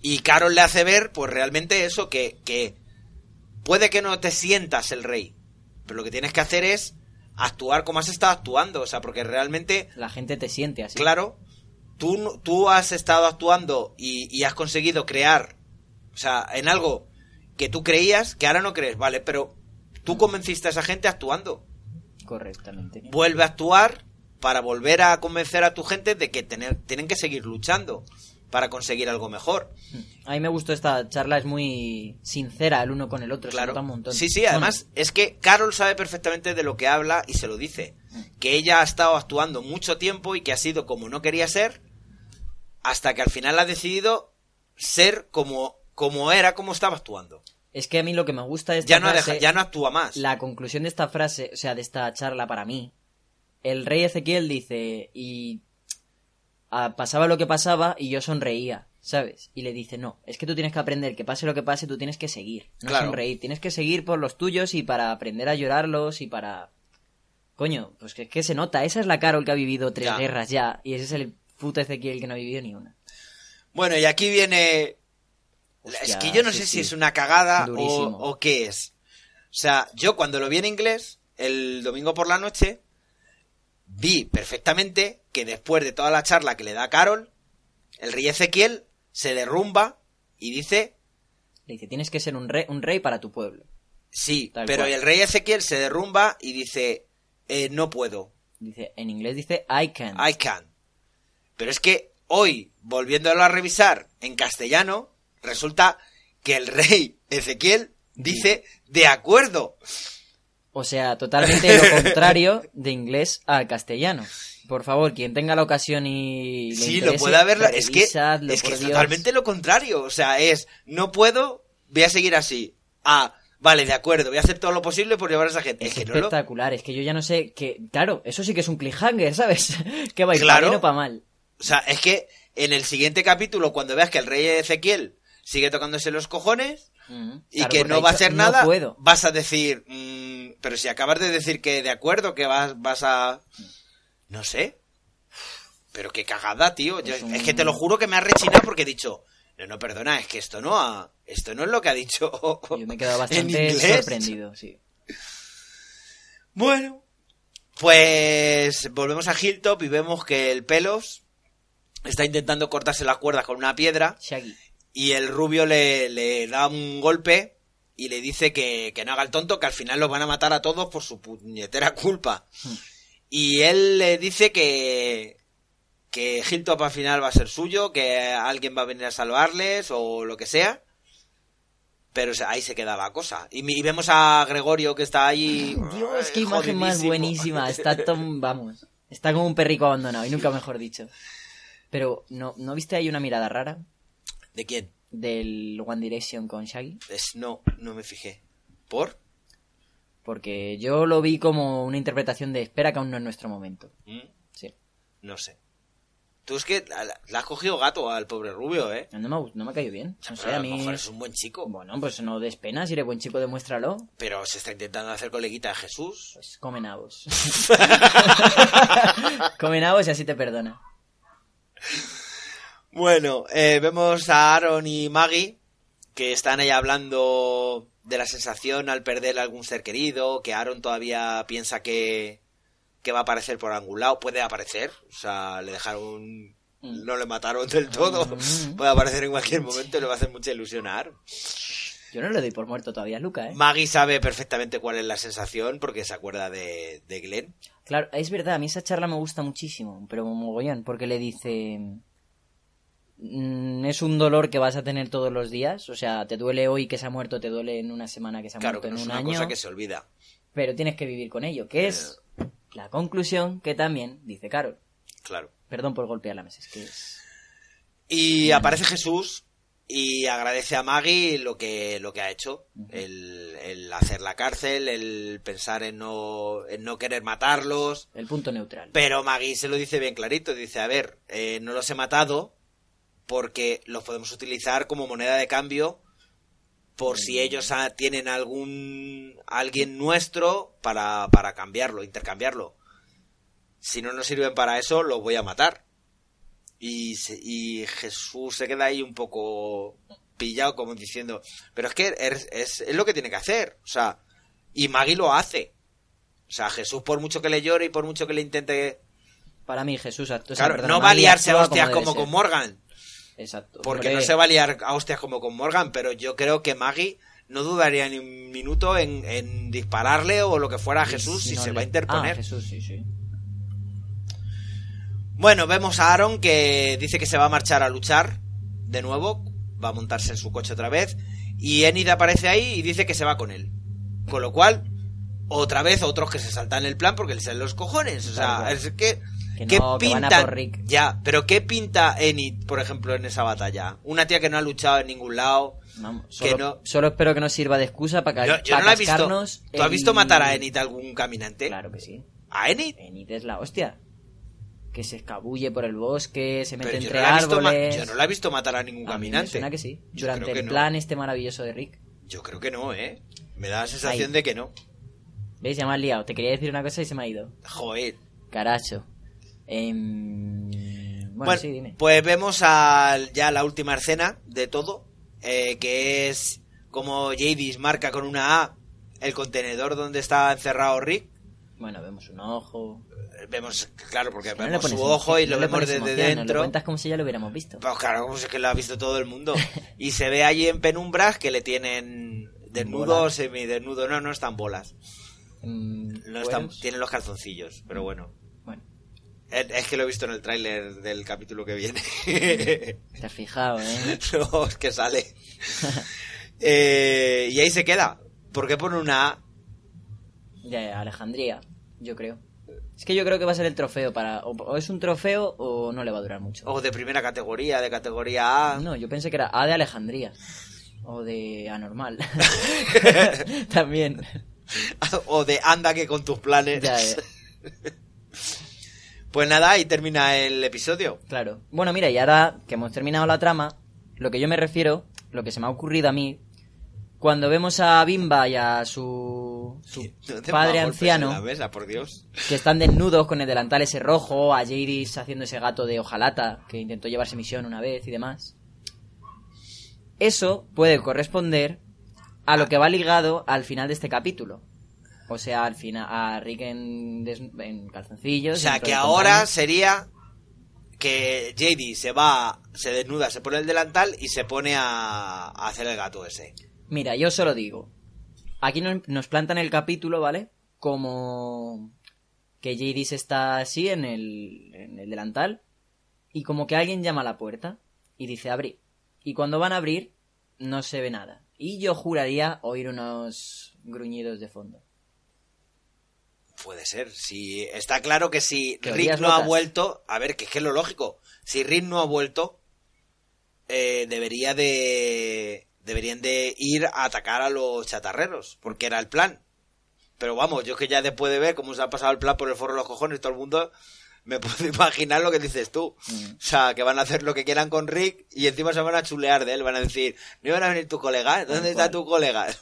Y Carol le hace ver, pues realmente eso, que, que puede que no te sientas el rey. Pero lo que tienes que hacer es actuar como has estado actuando. O sea, porque realmente La gente te siente así. Claro, tú, tú has estado actuando y, y has conseguido crear, o sea, en algo que tú creías que ahora no crees, ¿vale? Pero tú convenciste a esa gente actuando. Correctamente. Vuelve a actuar para volver a convencer a tu gente de que tener, tienen que seguir luchando para conseguir algo mejor. A mí me gustó esta charla, es muy sincera el uno con el otro. Claro. nota un montón. Sí, sí, además es que Carol sabe perfectamente de lo que habla y se lo dice. Que ella ha estado actuando mucho tiempo y que ha sido como no quería ser hasta que al final ha decidido ser como, como era, como estaba actuando. Es que a mí lo que me gusta de esta Ya no, frase, deja- ya no actúa más. la conclusión de esta frase, o sea, de esta charla para mí, el rey Ezequiel dice, y pasaba lo que pasaba y yo sonreía, ¿sabes? Y le dice, no, es que tú tienes que aprender, que pase lo que pase, tú tienes que seguir, no Claro. sonreír, tienes que seguir por los tuyos y para aprender a llorarlos y para... Coño, pues que es que se nota, esa es la Carol que ha vivido tres Ya. guerras ya, y ese es el puto Ezequiel que no ha vivido ni una. Bueno, y aquí viene... Hostia, es que yo no sí, sé sí. si es una cagada o, qué es. O sea, yo cuando lo vi en inglés, el domingo por la noche, vi perfectamente que después de toda la charla que le da Carol, el rey Ezequiel se derrumba y dice, Le dice, tienes que ser un rey, un rey para tu pueblo. sí, Tal pero cual. el rey Ezequiel se derrumba y dice, "Eh, no puedo, Dice, en inglés dice, I can't. I can. Pero es que hoy, volviéndolo a revisar en castellano, resulta que el rey Ezequiel dice, de acuerdo. O sea, totalmente lo [laughs] contrario de inglés al castellano. Por favor, quien tenga la ocasión y le Sí, lo interese, puede haber. Es que, revisadlo, es, que es Dios. totalmente lo contrario. O sea, es, no puedo, voy a seguir así. Ah, vale, de acuerdo, voy a hacer todo lo posible por llevar a esa gente. Es Es que no lo... espectacular, es que yo ya no sé que... Claro, eso sí que es un cliffhanger, ¿sabes? [laughs] que va a ir Claro. para bien o para mal. O sea, es que en el siguiente capítulo, cuando veas que el rey Ezequiel sigue tocándose los cojones y Claro, que no va a hacer "No nada, puedo". vas a decir, mm, pero si acabas de decir que de acuerdo, que vas, vas a... No sé. Pero qué cagada, tío. Yo- Es un- Es que te lo juro que me ha rechinado porque he dicho, No, no, perdona, es que esto no ha- esto no es lo que ha dicho. Yo me he quedado [laughs] bastante sorprendido, sí. Bueno, pues volvemos a Hilltop y vemos que el pelos está intentando cortarse las cuerdas con una piedra Shaggy. Y el rubio le, le da un golpe y le dice que, que no haga el tonto, que al final los van a matar a todos por su puñetera culpa. Y él le dice que, que Hilltop al final va a ser suyo, que alguien va a venir a salvarles o lo que sea. Pero ahí se queda la cosa. Y, y vemos a Gregorio que está ahí. Dios, qué eh, imagen más buenísima. Está Tom, vamos. Está como un perrico abandonado, y nunca mejor dicho. Pero, ¿no, ¿no viste ahí una mirada rara ¿De quién? del One Direction con Shaggy? Es, no, no me fijé. ¿Por? Porque yo lo vi como una interpretación de espera que aún no es nuestro momento. ¿Mm? Sí. No sé. Tú es que le has cogido gato al pobre rubio, ¿eh? No me, no me caído bien. No sé, a mí... es un buen chico. Bueno, pues no des pena, si eres buen chico, demuéstralo. Pero se está intentando hacer coleguita de Jesús. Pues come nabos. [laughs] [laughs] come nabos y así te perdona. [laughs] Bueno, eh, vemos a Aaron y Maggie que están ahí hablando de la sensación al perder algún ser querido, que Aaron todavía piensa que, que va a aparecer por algún lado. Puede aparecer, o sea, le dejaron... No le mataron del todo. Mm. Puede aparecer en cualquier momento y le va a hacer mucha ilusión a Aaron. Yo no le doy por muerto todavía a Luca, ¿eh? Maggie sabe perfectamente cuál es la sensación porque se acuerda de, de Glenn. Claro, es verdad, a mí esa charla me gusta muchísimo, pero mogollón, porque le dice... "Mm, Es un dolor que vas a tener todos los días, o sea, te duele hoy que se ha muerto, te duele en una semana que se ha Claro muerto que no en es un una año, cosa que se olvida. pero tienes que vivir con ello, que es la conclusión que también dice Carol. Claro. Perdón por golpear la mesa, es que es... Y aparece Jesús y agradece a Maggie lo que, lo que ha hecho. el, el hacer la cárcel, el pensar en no, en no querer matarlos. el punto neutral. Pero Maggie se lo dice bien clarito. Dice, a ver, eh, no los he matado porque los podemos utilizar como moneda de cambio por si ellos ah, tienen algún alguien nuestro para, para cambiarlo, intercambiarlo. Si no nos sirven para eso, los voy a matar. Y, y Jesús se queda ahí un poco pillado como diciendo, pero es que es, es- es lo que tiene que hacer. O sea, y Maggie lo hace. O sea, Jesús por mucho que le llore y por mucho que le intente... Para mí Jesús... o sea, Claro, no va a liarse a hostias como con Morgan. Exacto. Porque hombre, no se va a liar a hostias como con Morgan, pero yo creo que Maggie no dudaría ni un minuto en, en dispararle o lo que fuera a Jesús si no se le- va a interponer. Ah, Jesús, sí, sí. Bueno, vemos a Aaron que dice que se va a marchar a luchar de nuevo, va a montarse en su coche otra vez, y Enid aparece ahí y dice que se va con él. Con lo cual, otra vez otros que se saltan el plan porque les salen los cojones. O sea, claro. es que... Que ¿Qué no, que van a pinta? por Rick. Ya, pero ¿qué pinta Enid, por ejemplo, en esa batalla? Una tía que no ha luchado en ningún lado. Vamos, Que solo, no- solo espero que no sirva de excusa para, Yo, yo no la he visto. ¿Tú has visto matar a Enid algún caminante? Claro que sí. ¿A Enid? Enid es la hostia. Que se escabulle por el bosque, se mete entre no, árboles. yo no la he visto matar a ningún A mí me caminante. suena que sí. Yo Durante el plan este maravilloso de Rick. Yo creo que no, ¿eh? Me da la sensación Ahí. de que no. ¿Veis? Ya me has liado. Te quería decir una cosa y se me ha ido. Joder. Caracho. Em, Bueno, Bueno, sí, dime. pues vemos al- ya la última escena de todo, eh, que es como Jadis marca con una A el contenedor donde está encerrado Rick. Bueno, vemos un ojo. Eh, Vemos, claro, porque vemos su ojo y no lo vemos desde emoción, dentro. Lo cuentas como si ya lo hubiéramos visto. Pues claro, es que lo ha visto todo el mundo. [laughs] Y se ve allí en penumbras que le tienen desnudo semidesnudo. No, no están bolas. Mm, No están, tienen los calzoncillos, pero bueno. Es que lo he visto en el tráiler del capítulo que viene. [laughs] te has fijado, ¿eh? [laughs] no, es que sale. Eh, y ahí se queda. ¿Por qué pone una A? Ya, Alejandría, yo creo. Es que yo creo que va a ser el trofeo para... O, o es un trofeo o no le va a durar mucho. O de primera categoría, de categoría A. No, yo pensé que era A de Alejandría. O de anormal. [laughs] También. o de anda que con tus planes. Ya, ya. Pues nada, ahí termina el episodio. Claro. Bueno, mira, y ahora que hemos terminado la trama, lo que yo me refiero, lo que se me ha ocurrido a mí, cuando vemos a Bimba y a su, su [laughs] No te padre anciano, mesa, por Dios. que están desnudos con el delantal ese rojo, a Jadis haciendo ese gato de hojalata que intentó llevarse misión una vez y demás. Eso puede corresponder a lo que va ligado al final de este capítulo. O sea, al final, a Rick en, des- en calzoncillos. O sea, que ahora sería que JD se va, se desnuda, se pone el delantal y se pone a, a hacer el gato ese. Mira, yo solo digo. Aquí nos, nos plantan el capítulo, ¿vale? Como que Jadis está así en el, en el delantal y como que alguien llama a la puerta y dice abrir. Y cuando van a abrir no se ve nada. Y yo juraría oír unos gruñidos de fondo. Puede ser. Si está claro que si Teorías Rick no ha vuelto, a ver, que es que es lo lógico. Si Rick no ha vuelto, eh, debería de deberían de ir a atacar a los chatarreros, porque era el plan. Pero vamos, yo que ya después de ver cómo se ha pasado el plan por el foro de los cojones, todo el mundo me [laughs] puedo imaginar lo que dices tú. Mm. O sea, que van a hacer lo que quieran con Rick y encima se van a chulear de él. Van a decir, ¿no iban a venir tu colega? ¿Dónde Tal está cual. tu colega? [laughs]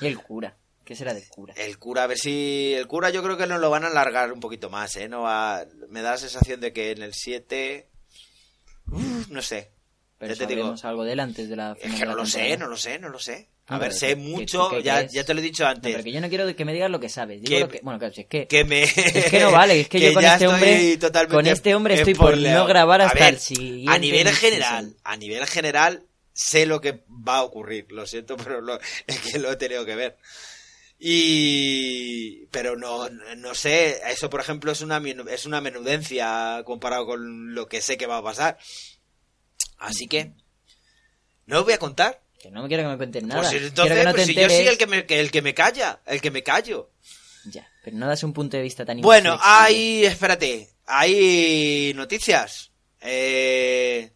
Y el cura. ¿Qué será del cura? El cura, a ver si. El cura yo creo que nos lo van a alargar un poquito más, ¿eh? No va... Me da la sensación de que en el 7. Uf, no sé. Pero ya te digo. algo de él antes de la Es que no lo sé, no lo sé, no lo sé. A No, ver, sé que- mucho, que- ya, ya te lo he dicho No, antes. pero que yo no quiero que me digas lo que sabes. Digo Que- lo que- Bueno, claro, si es que... que me Es que no vale, es que, [laughs] yo con este hombre totalmente con este hombre estoy por no grabar hasta ver, el siguiente A nivel season. general, a nivel general sé lo que va a ocurrir, lo siento, [laughs] pero lo- es que lo he tenido que ver. Y pero no no sé, eso por ejemplo es una es una menudencia comparado con lo que sé que va a pasar. Así que no os voy a contar. Que no me quiero que me cuentes nada. Pues entonces, que no pues si yo soy el que me el que me calla, el que me callo. Ya, pero no das un punto de vista tan Bueno, hay, espérate, hay noticias. Eh,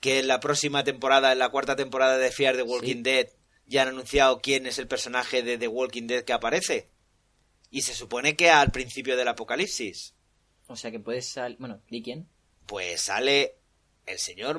que en la próxima temporada, en la cuarta temporada de Fear the Walking Sí. Dead, ya han anunciado quién es el personaje de The Walking Dead que aparece. Y se supone que al principio del apocalipsis, O sea que puedes salir... Bueno, ¿di quién? pues sale el señor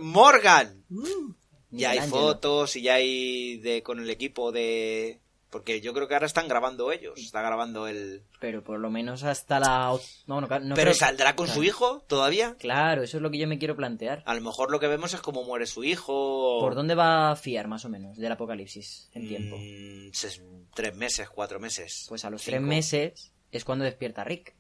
Ya hay fotos y ya hay de con el equipo de porque yo creo que ahora están grabando ellos, está grabando el Pero por lo menos hasta la... No, no, no Pero saldrá con su hijo todavía? Claro, eso es lo que yo me quiero plantear. A lo mejor lo que vemos es cómo muere su hijo. ¿Por dónde va a fiar más o menos del apocalipsis en tiempo? Mm, ses- tres meses, cuatro meses. Pues a los cinco. tres meses es cuando despierta Rick.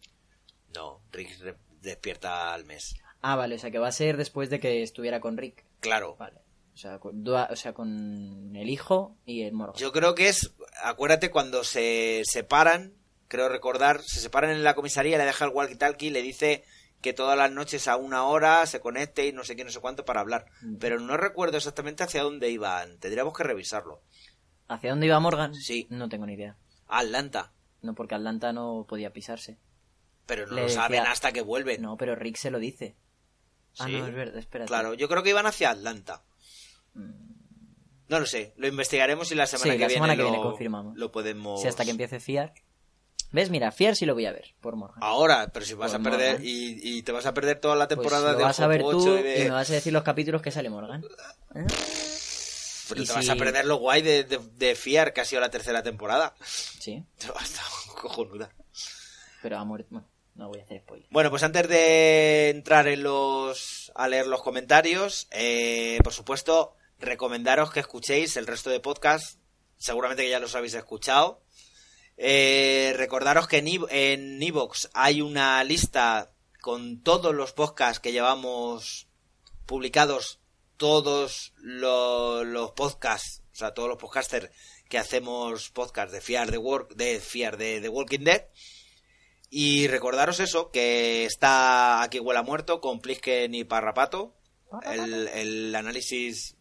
No, Rick despierta al mes. Ah, vale, o sea que va a ser después de que estuviera con Rick. Claro. Vale. O sea, con, dua- o sea, con el hijo y el Morgan. Yo creo que es, acuérdate cuando se separan, creo recordar, se separan en la comisaría, le deja el walkie-talkie y le dice que todas las noches a una hora se conecte y no sé qué, no sé cuánto para hablar. Mm. Pero no recuerdo exactamente hacia dónde iban. Tendríamos que revisarlo. ¿Hacia dónde iba Morgan? Sí. No tengo ni idea. A Atlanta. No, porque Atlanta no podía pisarse. Pero no Le lo decía- saben hasta que vuelven. No, pero Rick se lo dice. Ah, Sí. no, es verdad, espera. Claro, yo creo que iban hacia Atlanta. No lo sé, lo investigaremos y la semana, Sí, que, la viene semana que lo, viene confirmamos. lo podemos... Si hasta que empiece Fiar. ¿Ves? Mira, Fiar sí lo voy a ver, por Morgan. Ahora, pero si vas Por a perder y, y te vas a perder toda la Pues temporada lo de vas a ver tú 8 y me vas a decir los capítulos que sale Morgan. ¿Eh? Pero y te vas a perder lo guay de, de, de Fiar, que ha sido la tercera temporada. Sí, [laughs] [laughs] cojonuda. pero ha muerto. Bueno, no voy a hacer spoiler. Bueno, pues antes de entrar en los a leer los comentarios, eh, por supuesto, recomendaros que escuchéis el resto de podcasts. Seguramente que ya los habéis escuchado. Eh, recordaros que en, Evox hay una lista con todos los podcasts que llevamos publicados, todos lo- los podcasts, o sea, todos los podcasters que hacemos podcast de Fiar de Work, de Fiar de The Walking Dead. Y recordaros eso, que está aquí huele a muerto con Plisken y Parrapato. El, el análisis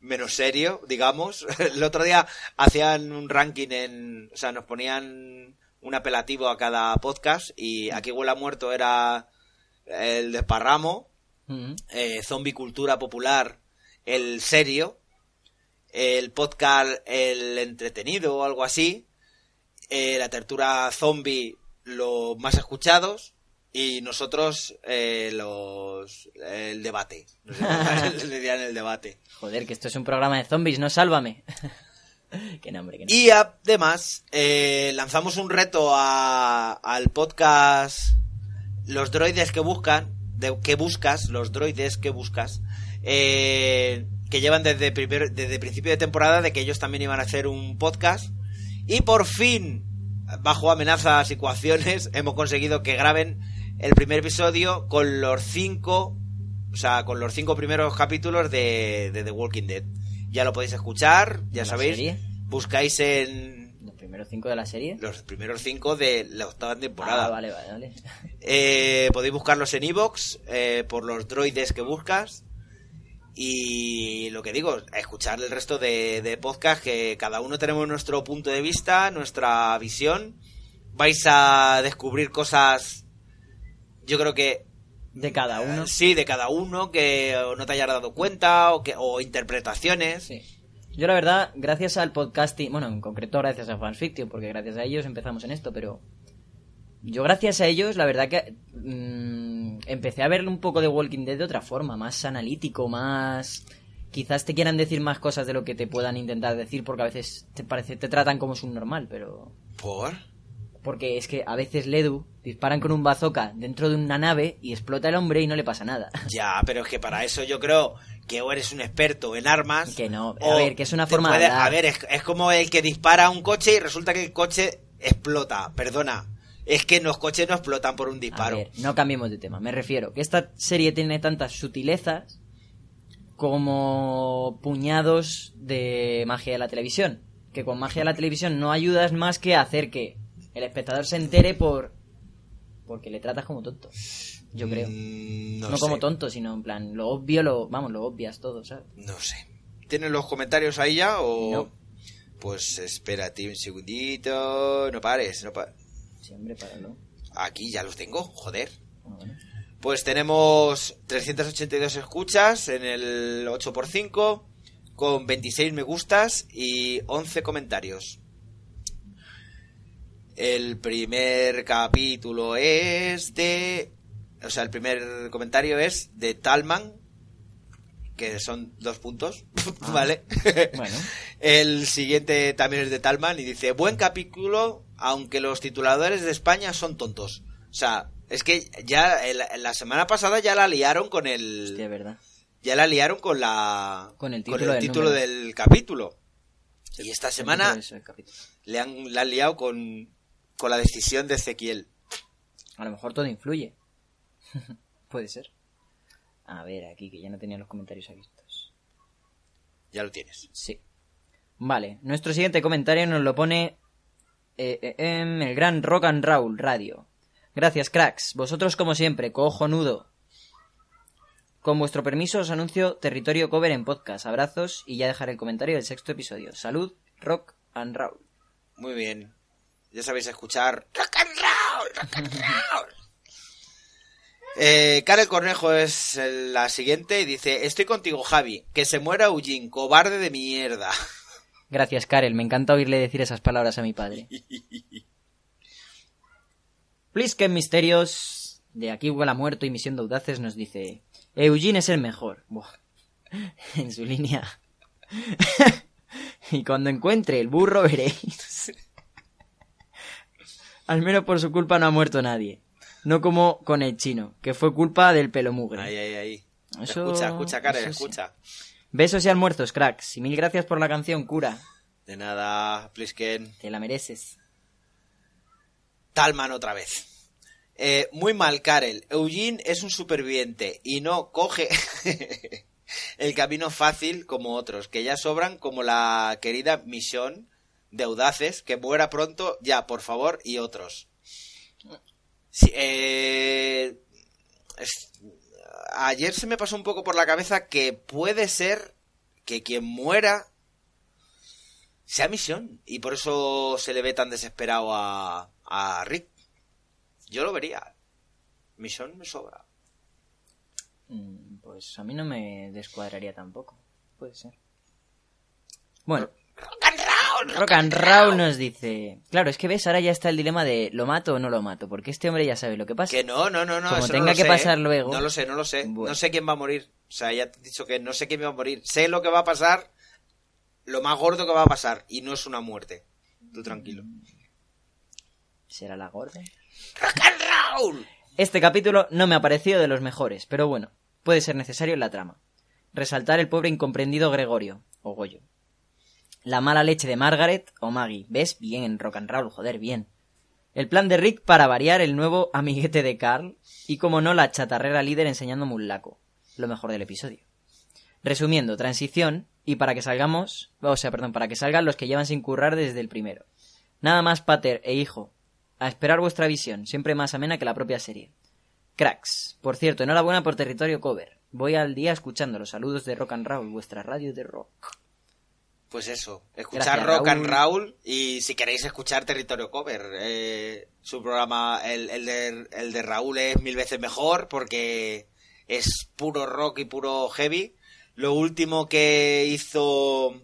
menos serio, digamos. [laughs] El otro día hacían un ranking en... O sea, nos ponían un apelativo a cada podcast y aquí huele a muerto era el desparramo, Mm. eh, Zombie Cultura Popular, el serio, el podcast el entretenido o algo así, eh, la tertura zombie los más escuchados y nosotros eh, los el debate. No sé cómo le dirían el debate. Joder, que esto es un programa de zombies, no sálvame. [laughs] qué nombre, qué nombre. Y además eh, lanzamos un reto a- al podcast Los droides que buscan, de, que buscas, los droides que buscas, eh, que llevan desde, primer, desde principio de temporada de que ellos también iban a hacer un podcast. Y por fin, bajo amenazas y coacciones, [laughs] hemos conseguido que graben el primer episodio con los cinco, o sea, con los cinco primeros capítulos de, de The Walking Dead. Ya lo podéis escuchar, ya ¿La sabéis. serie? Buscáis en ¿Los primeros cinco de la serie? los primeros cinco de la octava temporada. Ah, vale, vale, vale. [laughs] Eh, podéis buscarlos en Evox por los droides que buscas. Y lo que digo, escuchar el resto de, de podcast que cada uno tenemos nuestro punto de vista, nuestra visión. Vais a descubrir cosas, yo creo que De cada uno. sí, de cada uno que no te hayas dado cuenta o, que, o interpretaciones. Sí. Yo la verdad, gracias al podcasting, bueno, en concreto gracias a Fansfiction, porque gracias a ellos empezamos en esto, pero yo gracias a ellos, la verdad que mm, empecé a ver un poco de Walking Dead de otra forma, más analítico, más... Quizás te quieran decir más cosas de lo que te puedan intentar decir, porque a veces te parece, te tratan como es un normal, pero... ¿Por? Porque es que a veces Ledu disparan con un bazooka dentro de una nave y explota el hombre y no le pasa nada. [laughs] Ya, pero es que para eso yo creo que o eres un experto en armas. Que no, a ver, que es una forma de hablar. A ver, es, es como el que dispara a un coche y resulta que el coche explota. Perdona. Es que los coches no explotan por un A disparo. ver, no cambiemos de tema. Me refiero que esta serie tiene tantas sutilezas como puñados de magia de la televisión. Que con magia de la televisión no ayudas más que a hacer que el espectador se entere por... Porque le tratas como tonto. Yo creo. Mm, no no, como tonto, sino en plan, lo obvio, lo... Vamos, lo obvias todo, ¿sabes? No sé. ¿Tienen los comentarios ahí ya o...? No. Pues espérate un segundito. No pares, no pares. Sí, hombre, páralo. Aquí ya los tengo, joder. Ah, bueno. Pues tenemos 382 escuchas en el 8x5 con 26 me gustas y 11 comentarios. El primer capítulo es de... O sea, el primer comentario es de Talman, que son dos puntos, [laughs] ¿vale? Bueno. [laughs] El siguiente también es de Talman y dice, buen capítulo, aunque los tituladores de España son tontos. O sea, es que ya el- la semana pasada ya la liaron con el... Hostia, verdad. Ya la liaron con la... Con el título del título número. del capítulo. Y esta semana le han, la han liado con, con la decisión de Ezequiel. A lo mejor todo influye. [laughs] Puede ser. A ver, aquí que ya no tenía los comentarios abiertos. Ya lo tienes. Sí. Vale, nuestro siguiente comentario nos lo pone eh, eh, em, el gran Rock and Roll Radio. Gracias, cracks. Vosotros, como siempre, cojonudo. Con vuestro permiso, os anuncio territorio cover en podcast. Abrazos y ya dejaré el comentario del sexto episodio. Salud, Rock and Roll. Muy bien. Ya sabéis escuchar rock and roll, rock and roll. [laughs] Eh, Karel Cornejo es la siguiente y dice, estoy contigo Javi, que se muera Eugene, cobarde de mierda. [laughs] Gracias, Karel. Me encanta oírle decir esas palabras a mi padre. [laughs] Plisken Misterios, de aquí huele a muerto y misión de audaces, nos dice: Eugene es el mejor. Buah. En su línea. y cuando encuentre el burro veréis. Al menos por su culpa no ha muerto nadie. No como con el chino, que fue culpa del pelo mugre. Ahí, ahí, ahí. Eso- Escucha, escucha, eso sí. escucha. Besos y almuerzos, cracks. Y mil gracias por la canción, cura. De nada, Plisken. Te la mereces. Talman otra vez. Eh, muy mal, Karel. Eugene es un superviviente y no coge [laughs] el camino fácil como otros, que ya sobran como la querida misión de audaces, que muera pronto, ya, por favor, y otros. Sí, eh, ayer se me pasó un poco por la cabeza que puede ser que quien muera sea misión y por eso se le ve tan desesperado a, a Rick. Yo lo vería. Misión me sobra. Mm, Pues a mí no me descuadraría tampoco. Puede ser. Bueno. Rock and Roll nos dice... Claro, es que ves, ahora ya está el dilema de ¿lo mato o no lo mato? Porque este hombre ya sabe lo que pasa. Que no, no, no, no. Como eso tenga no lo que sé, pasar ¿eh? luego. No lo sé, no lo sé. Bueno. No sé quién va a morir. O sea, ya te he dicho que no sé quién va a morir. Sé lo que va a pasar, lo más gordo que va a pasar. Y no es una muerte. Tú tranquilo. ¿Será la gorda? ¡Rock and roll! Este capítulo no me ha parecido de los mejores, pero bueno, puede ser necesario en la trama. resaltar el pobre incomprendido Gregorio, o Goyo. La mala leche de Margaret o Maggie. ¿Ves? Bien en rock and roll, joder, bien. El plan de Rick para variar el nuevo amiguete de Carl. Y como no, la chatarrera líder enseñándome un laco. Lo mejor del episodio. Resumiendo, transición. Y para que salgamos. O sea, perdón, para que salgan los que llevan sin currar desde el primero. Nada más, pater e hijo. A esperar vuestra visión, siempre más amena que la propia serie. Cracks. Por cierto, enhorabuena por Territorio Cover. Voy al día escuchando los saludos de Rock and Roll, vuestra radio de rock. Pues eso, escuchar Gracias, Rock and Raúl. Y si queréis escuchar Territorio Cover, eh, su programa, el, el de, el de Raúl es mil veces mejor porque es puro rock y puro heavy. Lo último que hizo...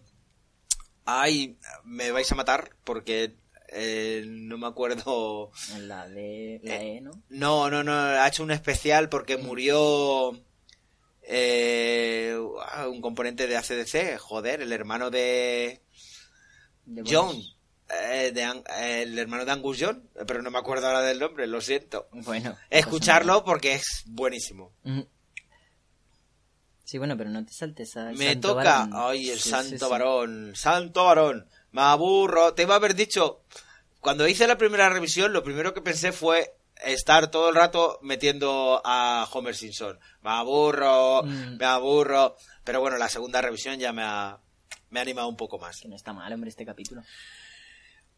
Ay, me vais a matar porque eh, no me acuerdo... La de la E, ¿no? No, no, no, ha hecho un especial porque murió eh, un componente de ACDC, joder, el hermano de De John, eh, de eh, el hermano de Angus John, pero no me acuerdo ahora del nombre, lo siento. Bueno. Escucharlo porque es buenísimo. Sí, bueno, pero no te saltes a Me toca, ay, el Sí, sí, santo sí. varón, santo varón, me aburro, te iba a haber dicho, cuando hice la primera revisión, lo primero que pensé fue estar todo el rato metiendo a Homer Simpson. Me aburro, Mm. me aburro, pero bueno, la segunda revisión ya me ha, me ha animado un poco más. Que no está mal, hombre, este capítulo.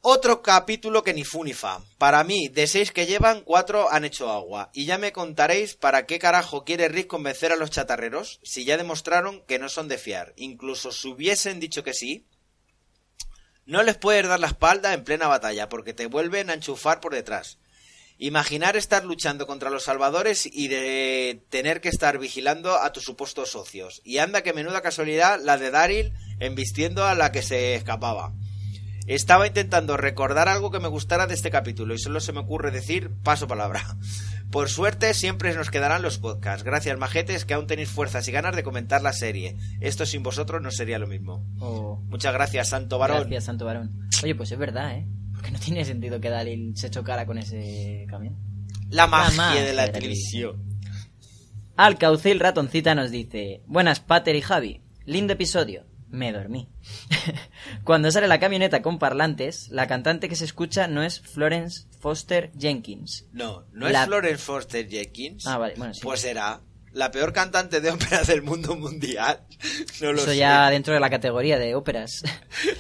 Otro capítulo que ni fu ni fa. Para mí, de seis que llevan, cuatro han hecho agua. Y ya me contaréis para qué carajo quiere Rick convencer a los chatarreros si ya demostraron que no son de fiar. Incluso si hubiesen dicho que sí, no les puedes dar la espalda en plena batalla porque te vuelven a enchufar por detrás. Imaginar estar luchando contra los salvadores y de tener que estar vigilando a tus supuestos socios. Y anda que menuda casualidad la de Daryl embistiendo a la que se escapaba. Estaba intentando recordar algo que me gustara de este capítulo y solo se me ocurre decir paso palabra. [laughs] Por suerte siempre nos quedarán los podcasts. Gracias majetes que aún tenéis fuerzas y ganas de comentar la serie. Esto sin vosotros no sería lo mismo. Oh, Muchas gracias, Santo Varón. Gracias, Santo Varón. Oye, pues es verdad, ¿eh? Porque no tiene sentido que Dalil se chocara con ese camión. La magia, magia de la de la televisión. Alcaucil Ratoncita nos dice: Buenas, Pater y Javi. Lindo episodio. Me dormí. [laughs] Cuando sale la camioneta con parlantes, la cantante que se escucha no es Florence Foster Jenkins. No, no La- es Florence Foster Jenkins. Ah, vale, bueno, sí. Pues será la peor cantante de ópera del mundo mundial. [laughs] No lo Eso sé. ya dentro de la categoría de óperas.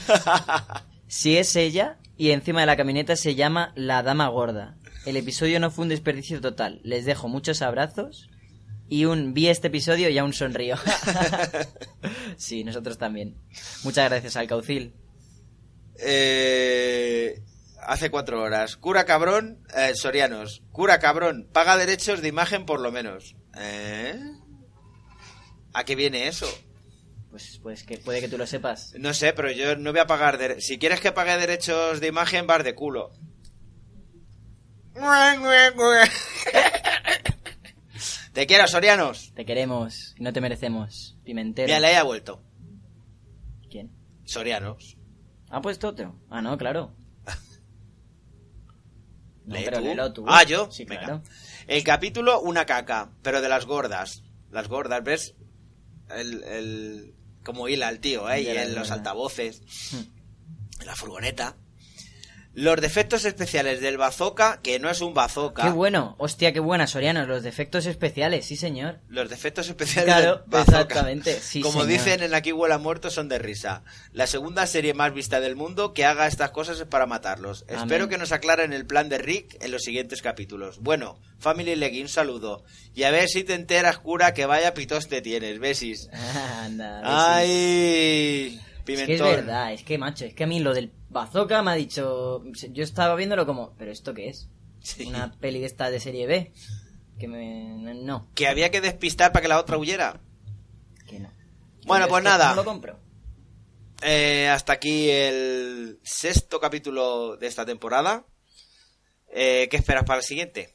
[laughs] si es ella, y encima de la camioneta se llama La Dama Gorda. El episodio no fue un desperdicio total. Les dejo muchos abrazos y un vi este episodio y aún sonrío. [laughs] sí, nosotros también. Muchas gracias, Alcaucil. Eh, hace cuatro horas. Cura cabrón, eh, Sorianos. Cura cabrón, paga derechos de imagen por lo menos. ¿Eh? ¿A qué viene eso? Pues, pues que puede que tú lo sepas. No sé, pero yo no voy a pagar. dere- Si quieres que pague derechos de imagen, vas de culo. [laughs] Te quiero, Sorianos. Te queremos y no te merecemos. Pimentero. Mira, le haya vuelto. ¿Quién? Sorianos. ¿Ha puesto otro? Ah, no, claro. [laughs] No, Lee pero tú. léelo tú. Ah, yo. Sí, Venga. claro. El capítulo, una caca, pero de las gordas. Las gordas, ¿ves? El, el... Como hila el tío, ¿eh? Y en los altavoces. Hmm. En la furgoneta. Los defectos especiales del bazooka, que no es un bazooka. Qué bueno. Hostia, qué buena, Soriano. Los defectos especiales, sí, señor. Los defectos especiales Claro, del bazooka. exactamente, sí, Como señor. dicen en Aquí huele a muerto, son de risa. La segunda serie más vista del mundo que haga estas cosas es para matarlos. Amén. Espero que nos aclaren el plan de Rick en los siguientes capítulos. Bueno, Family Leggy, un saludo. Y a ver si te enteras, cura, que vaya pitos te tienes. Besis. [laughs] Anda, Ay, Es que es verdad, es que macho, es que a mí lo del bazooka me ha dicho. Yo estaba viéndolo como, ¿pero esto qué es? Sí. Una peli de esta de serie B. Que me. No, Que había que despistar para que la otra huyera. que no. Bueno, pues nada. No lo compro. Eh, hasta aquí el sexto capítulo de esta temporada. Eh, ¿Qué esperas para el siguiente?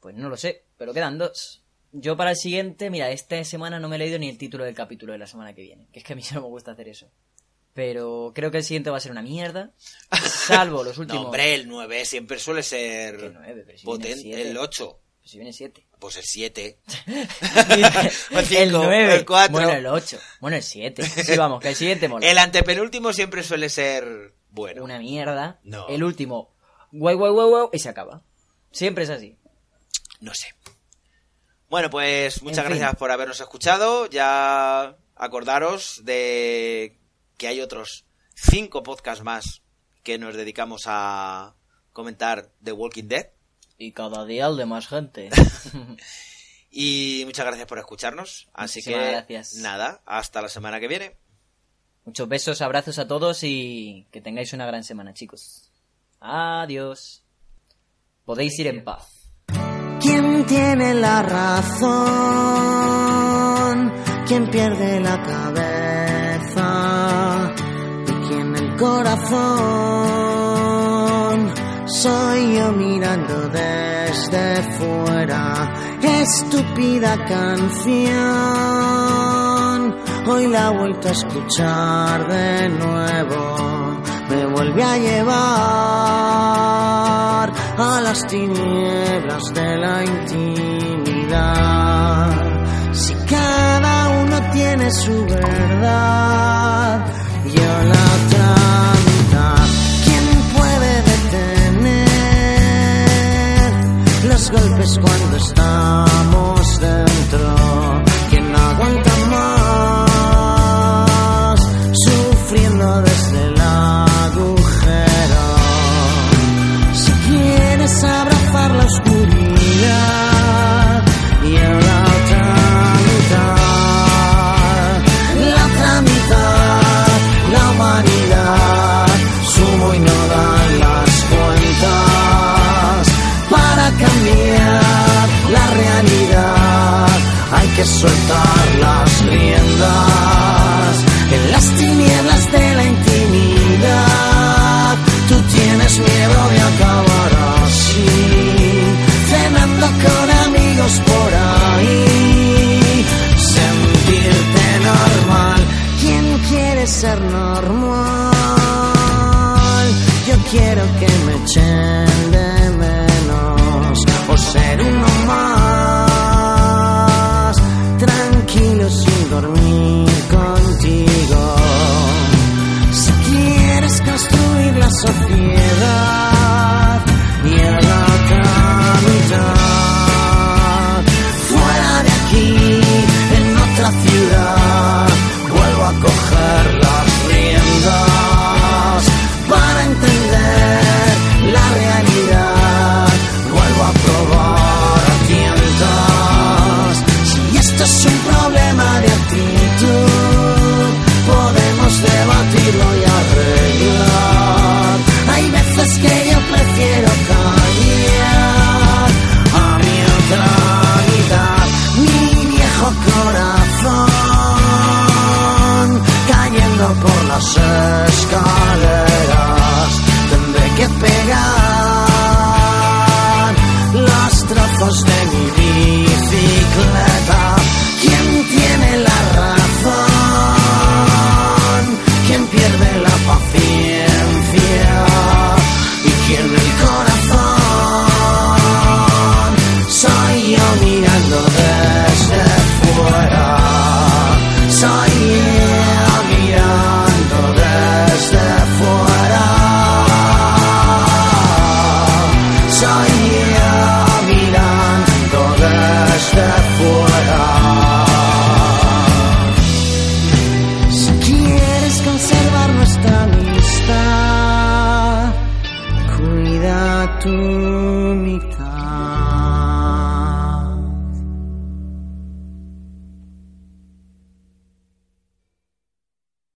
Pues no lo sé, pero quedan dos. Yo para el siguiente, mira, esta semana no me he leído ni el título del capítulo de la semana que viene. Que es que a mí [laughs] solo me gusta hacer eso. Pero creo que el siguiente va a ser una mierda. Salvo los [laughs] últimos. No, hombre, el 9 siempre suele ser Que nueve, pero si viene el potente. siete. El 8. Pues si viene 7. Pues el 7. [laughs] el el 5, 9. el 4. Bueno, el 8. Bueno, el 7. Sí, vamos, que el siguiente mola. El antepenúltimo siempre suele ser bueno. Una mierda. No. El último, guay, guay, guay, guay, y se acaba. Siempre es así. No sé. Bueno, pues muchas En fin. gracias por habernos escuchado. Ya acordaros de que hay otros cinco podcasts más que nos dedicamos a comentar The Walking Dead. Y cada día el de más gente. [laughs] Y muchas gracias por escucharnos. Así Muchísimas que gracias. nada, hasta la semana que viene. Muchos besos, abrazos a todos y que tengáis una gran semana, chicos. Adiós. Podéis ir en paz. ¿Quién tiene la razón? ¿Quién pierde la cabeza? ¿Y quién el corazón? Soy yo mirando desde fuera. Estúpida canción. Hoy la he vuelto a escuchar de nuevo. Me vuelve a llevar a las tinieblas de la intimidad. Si cada uno tiene su verdad, yo la otra. ¿Quién puede detener los golpes cuando estamos dentro? Soltar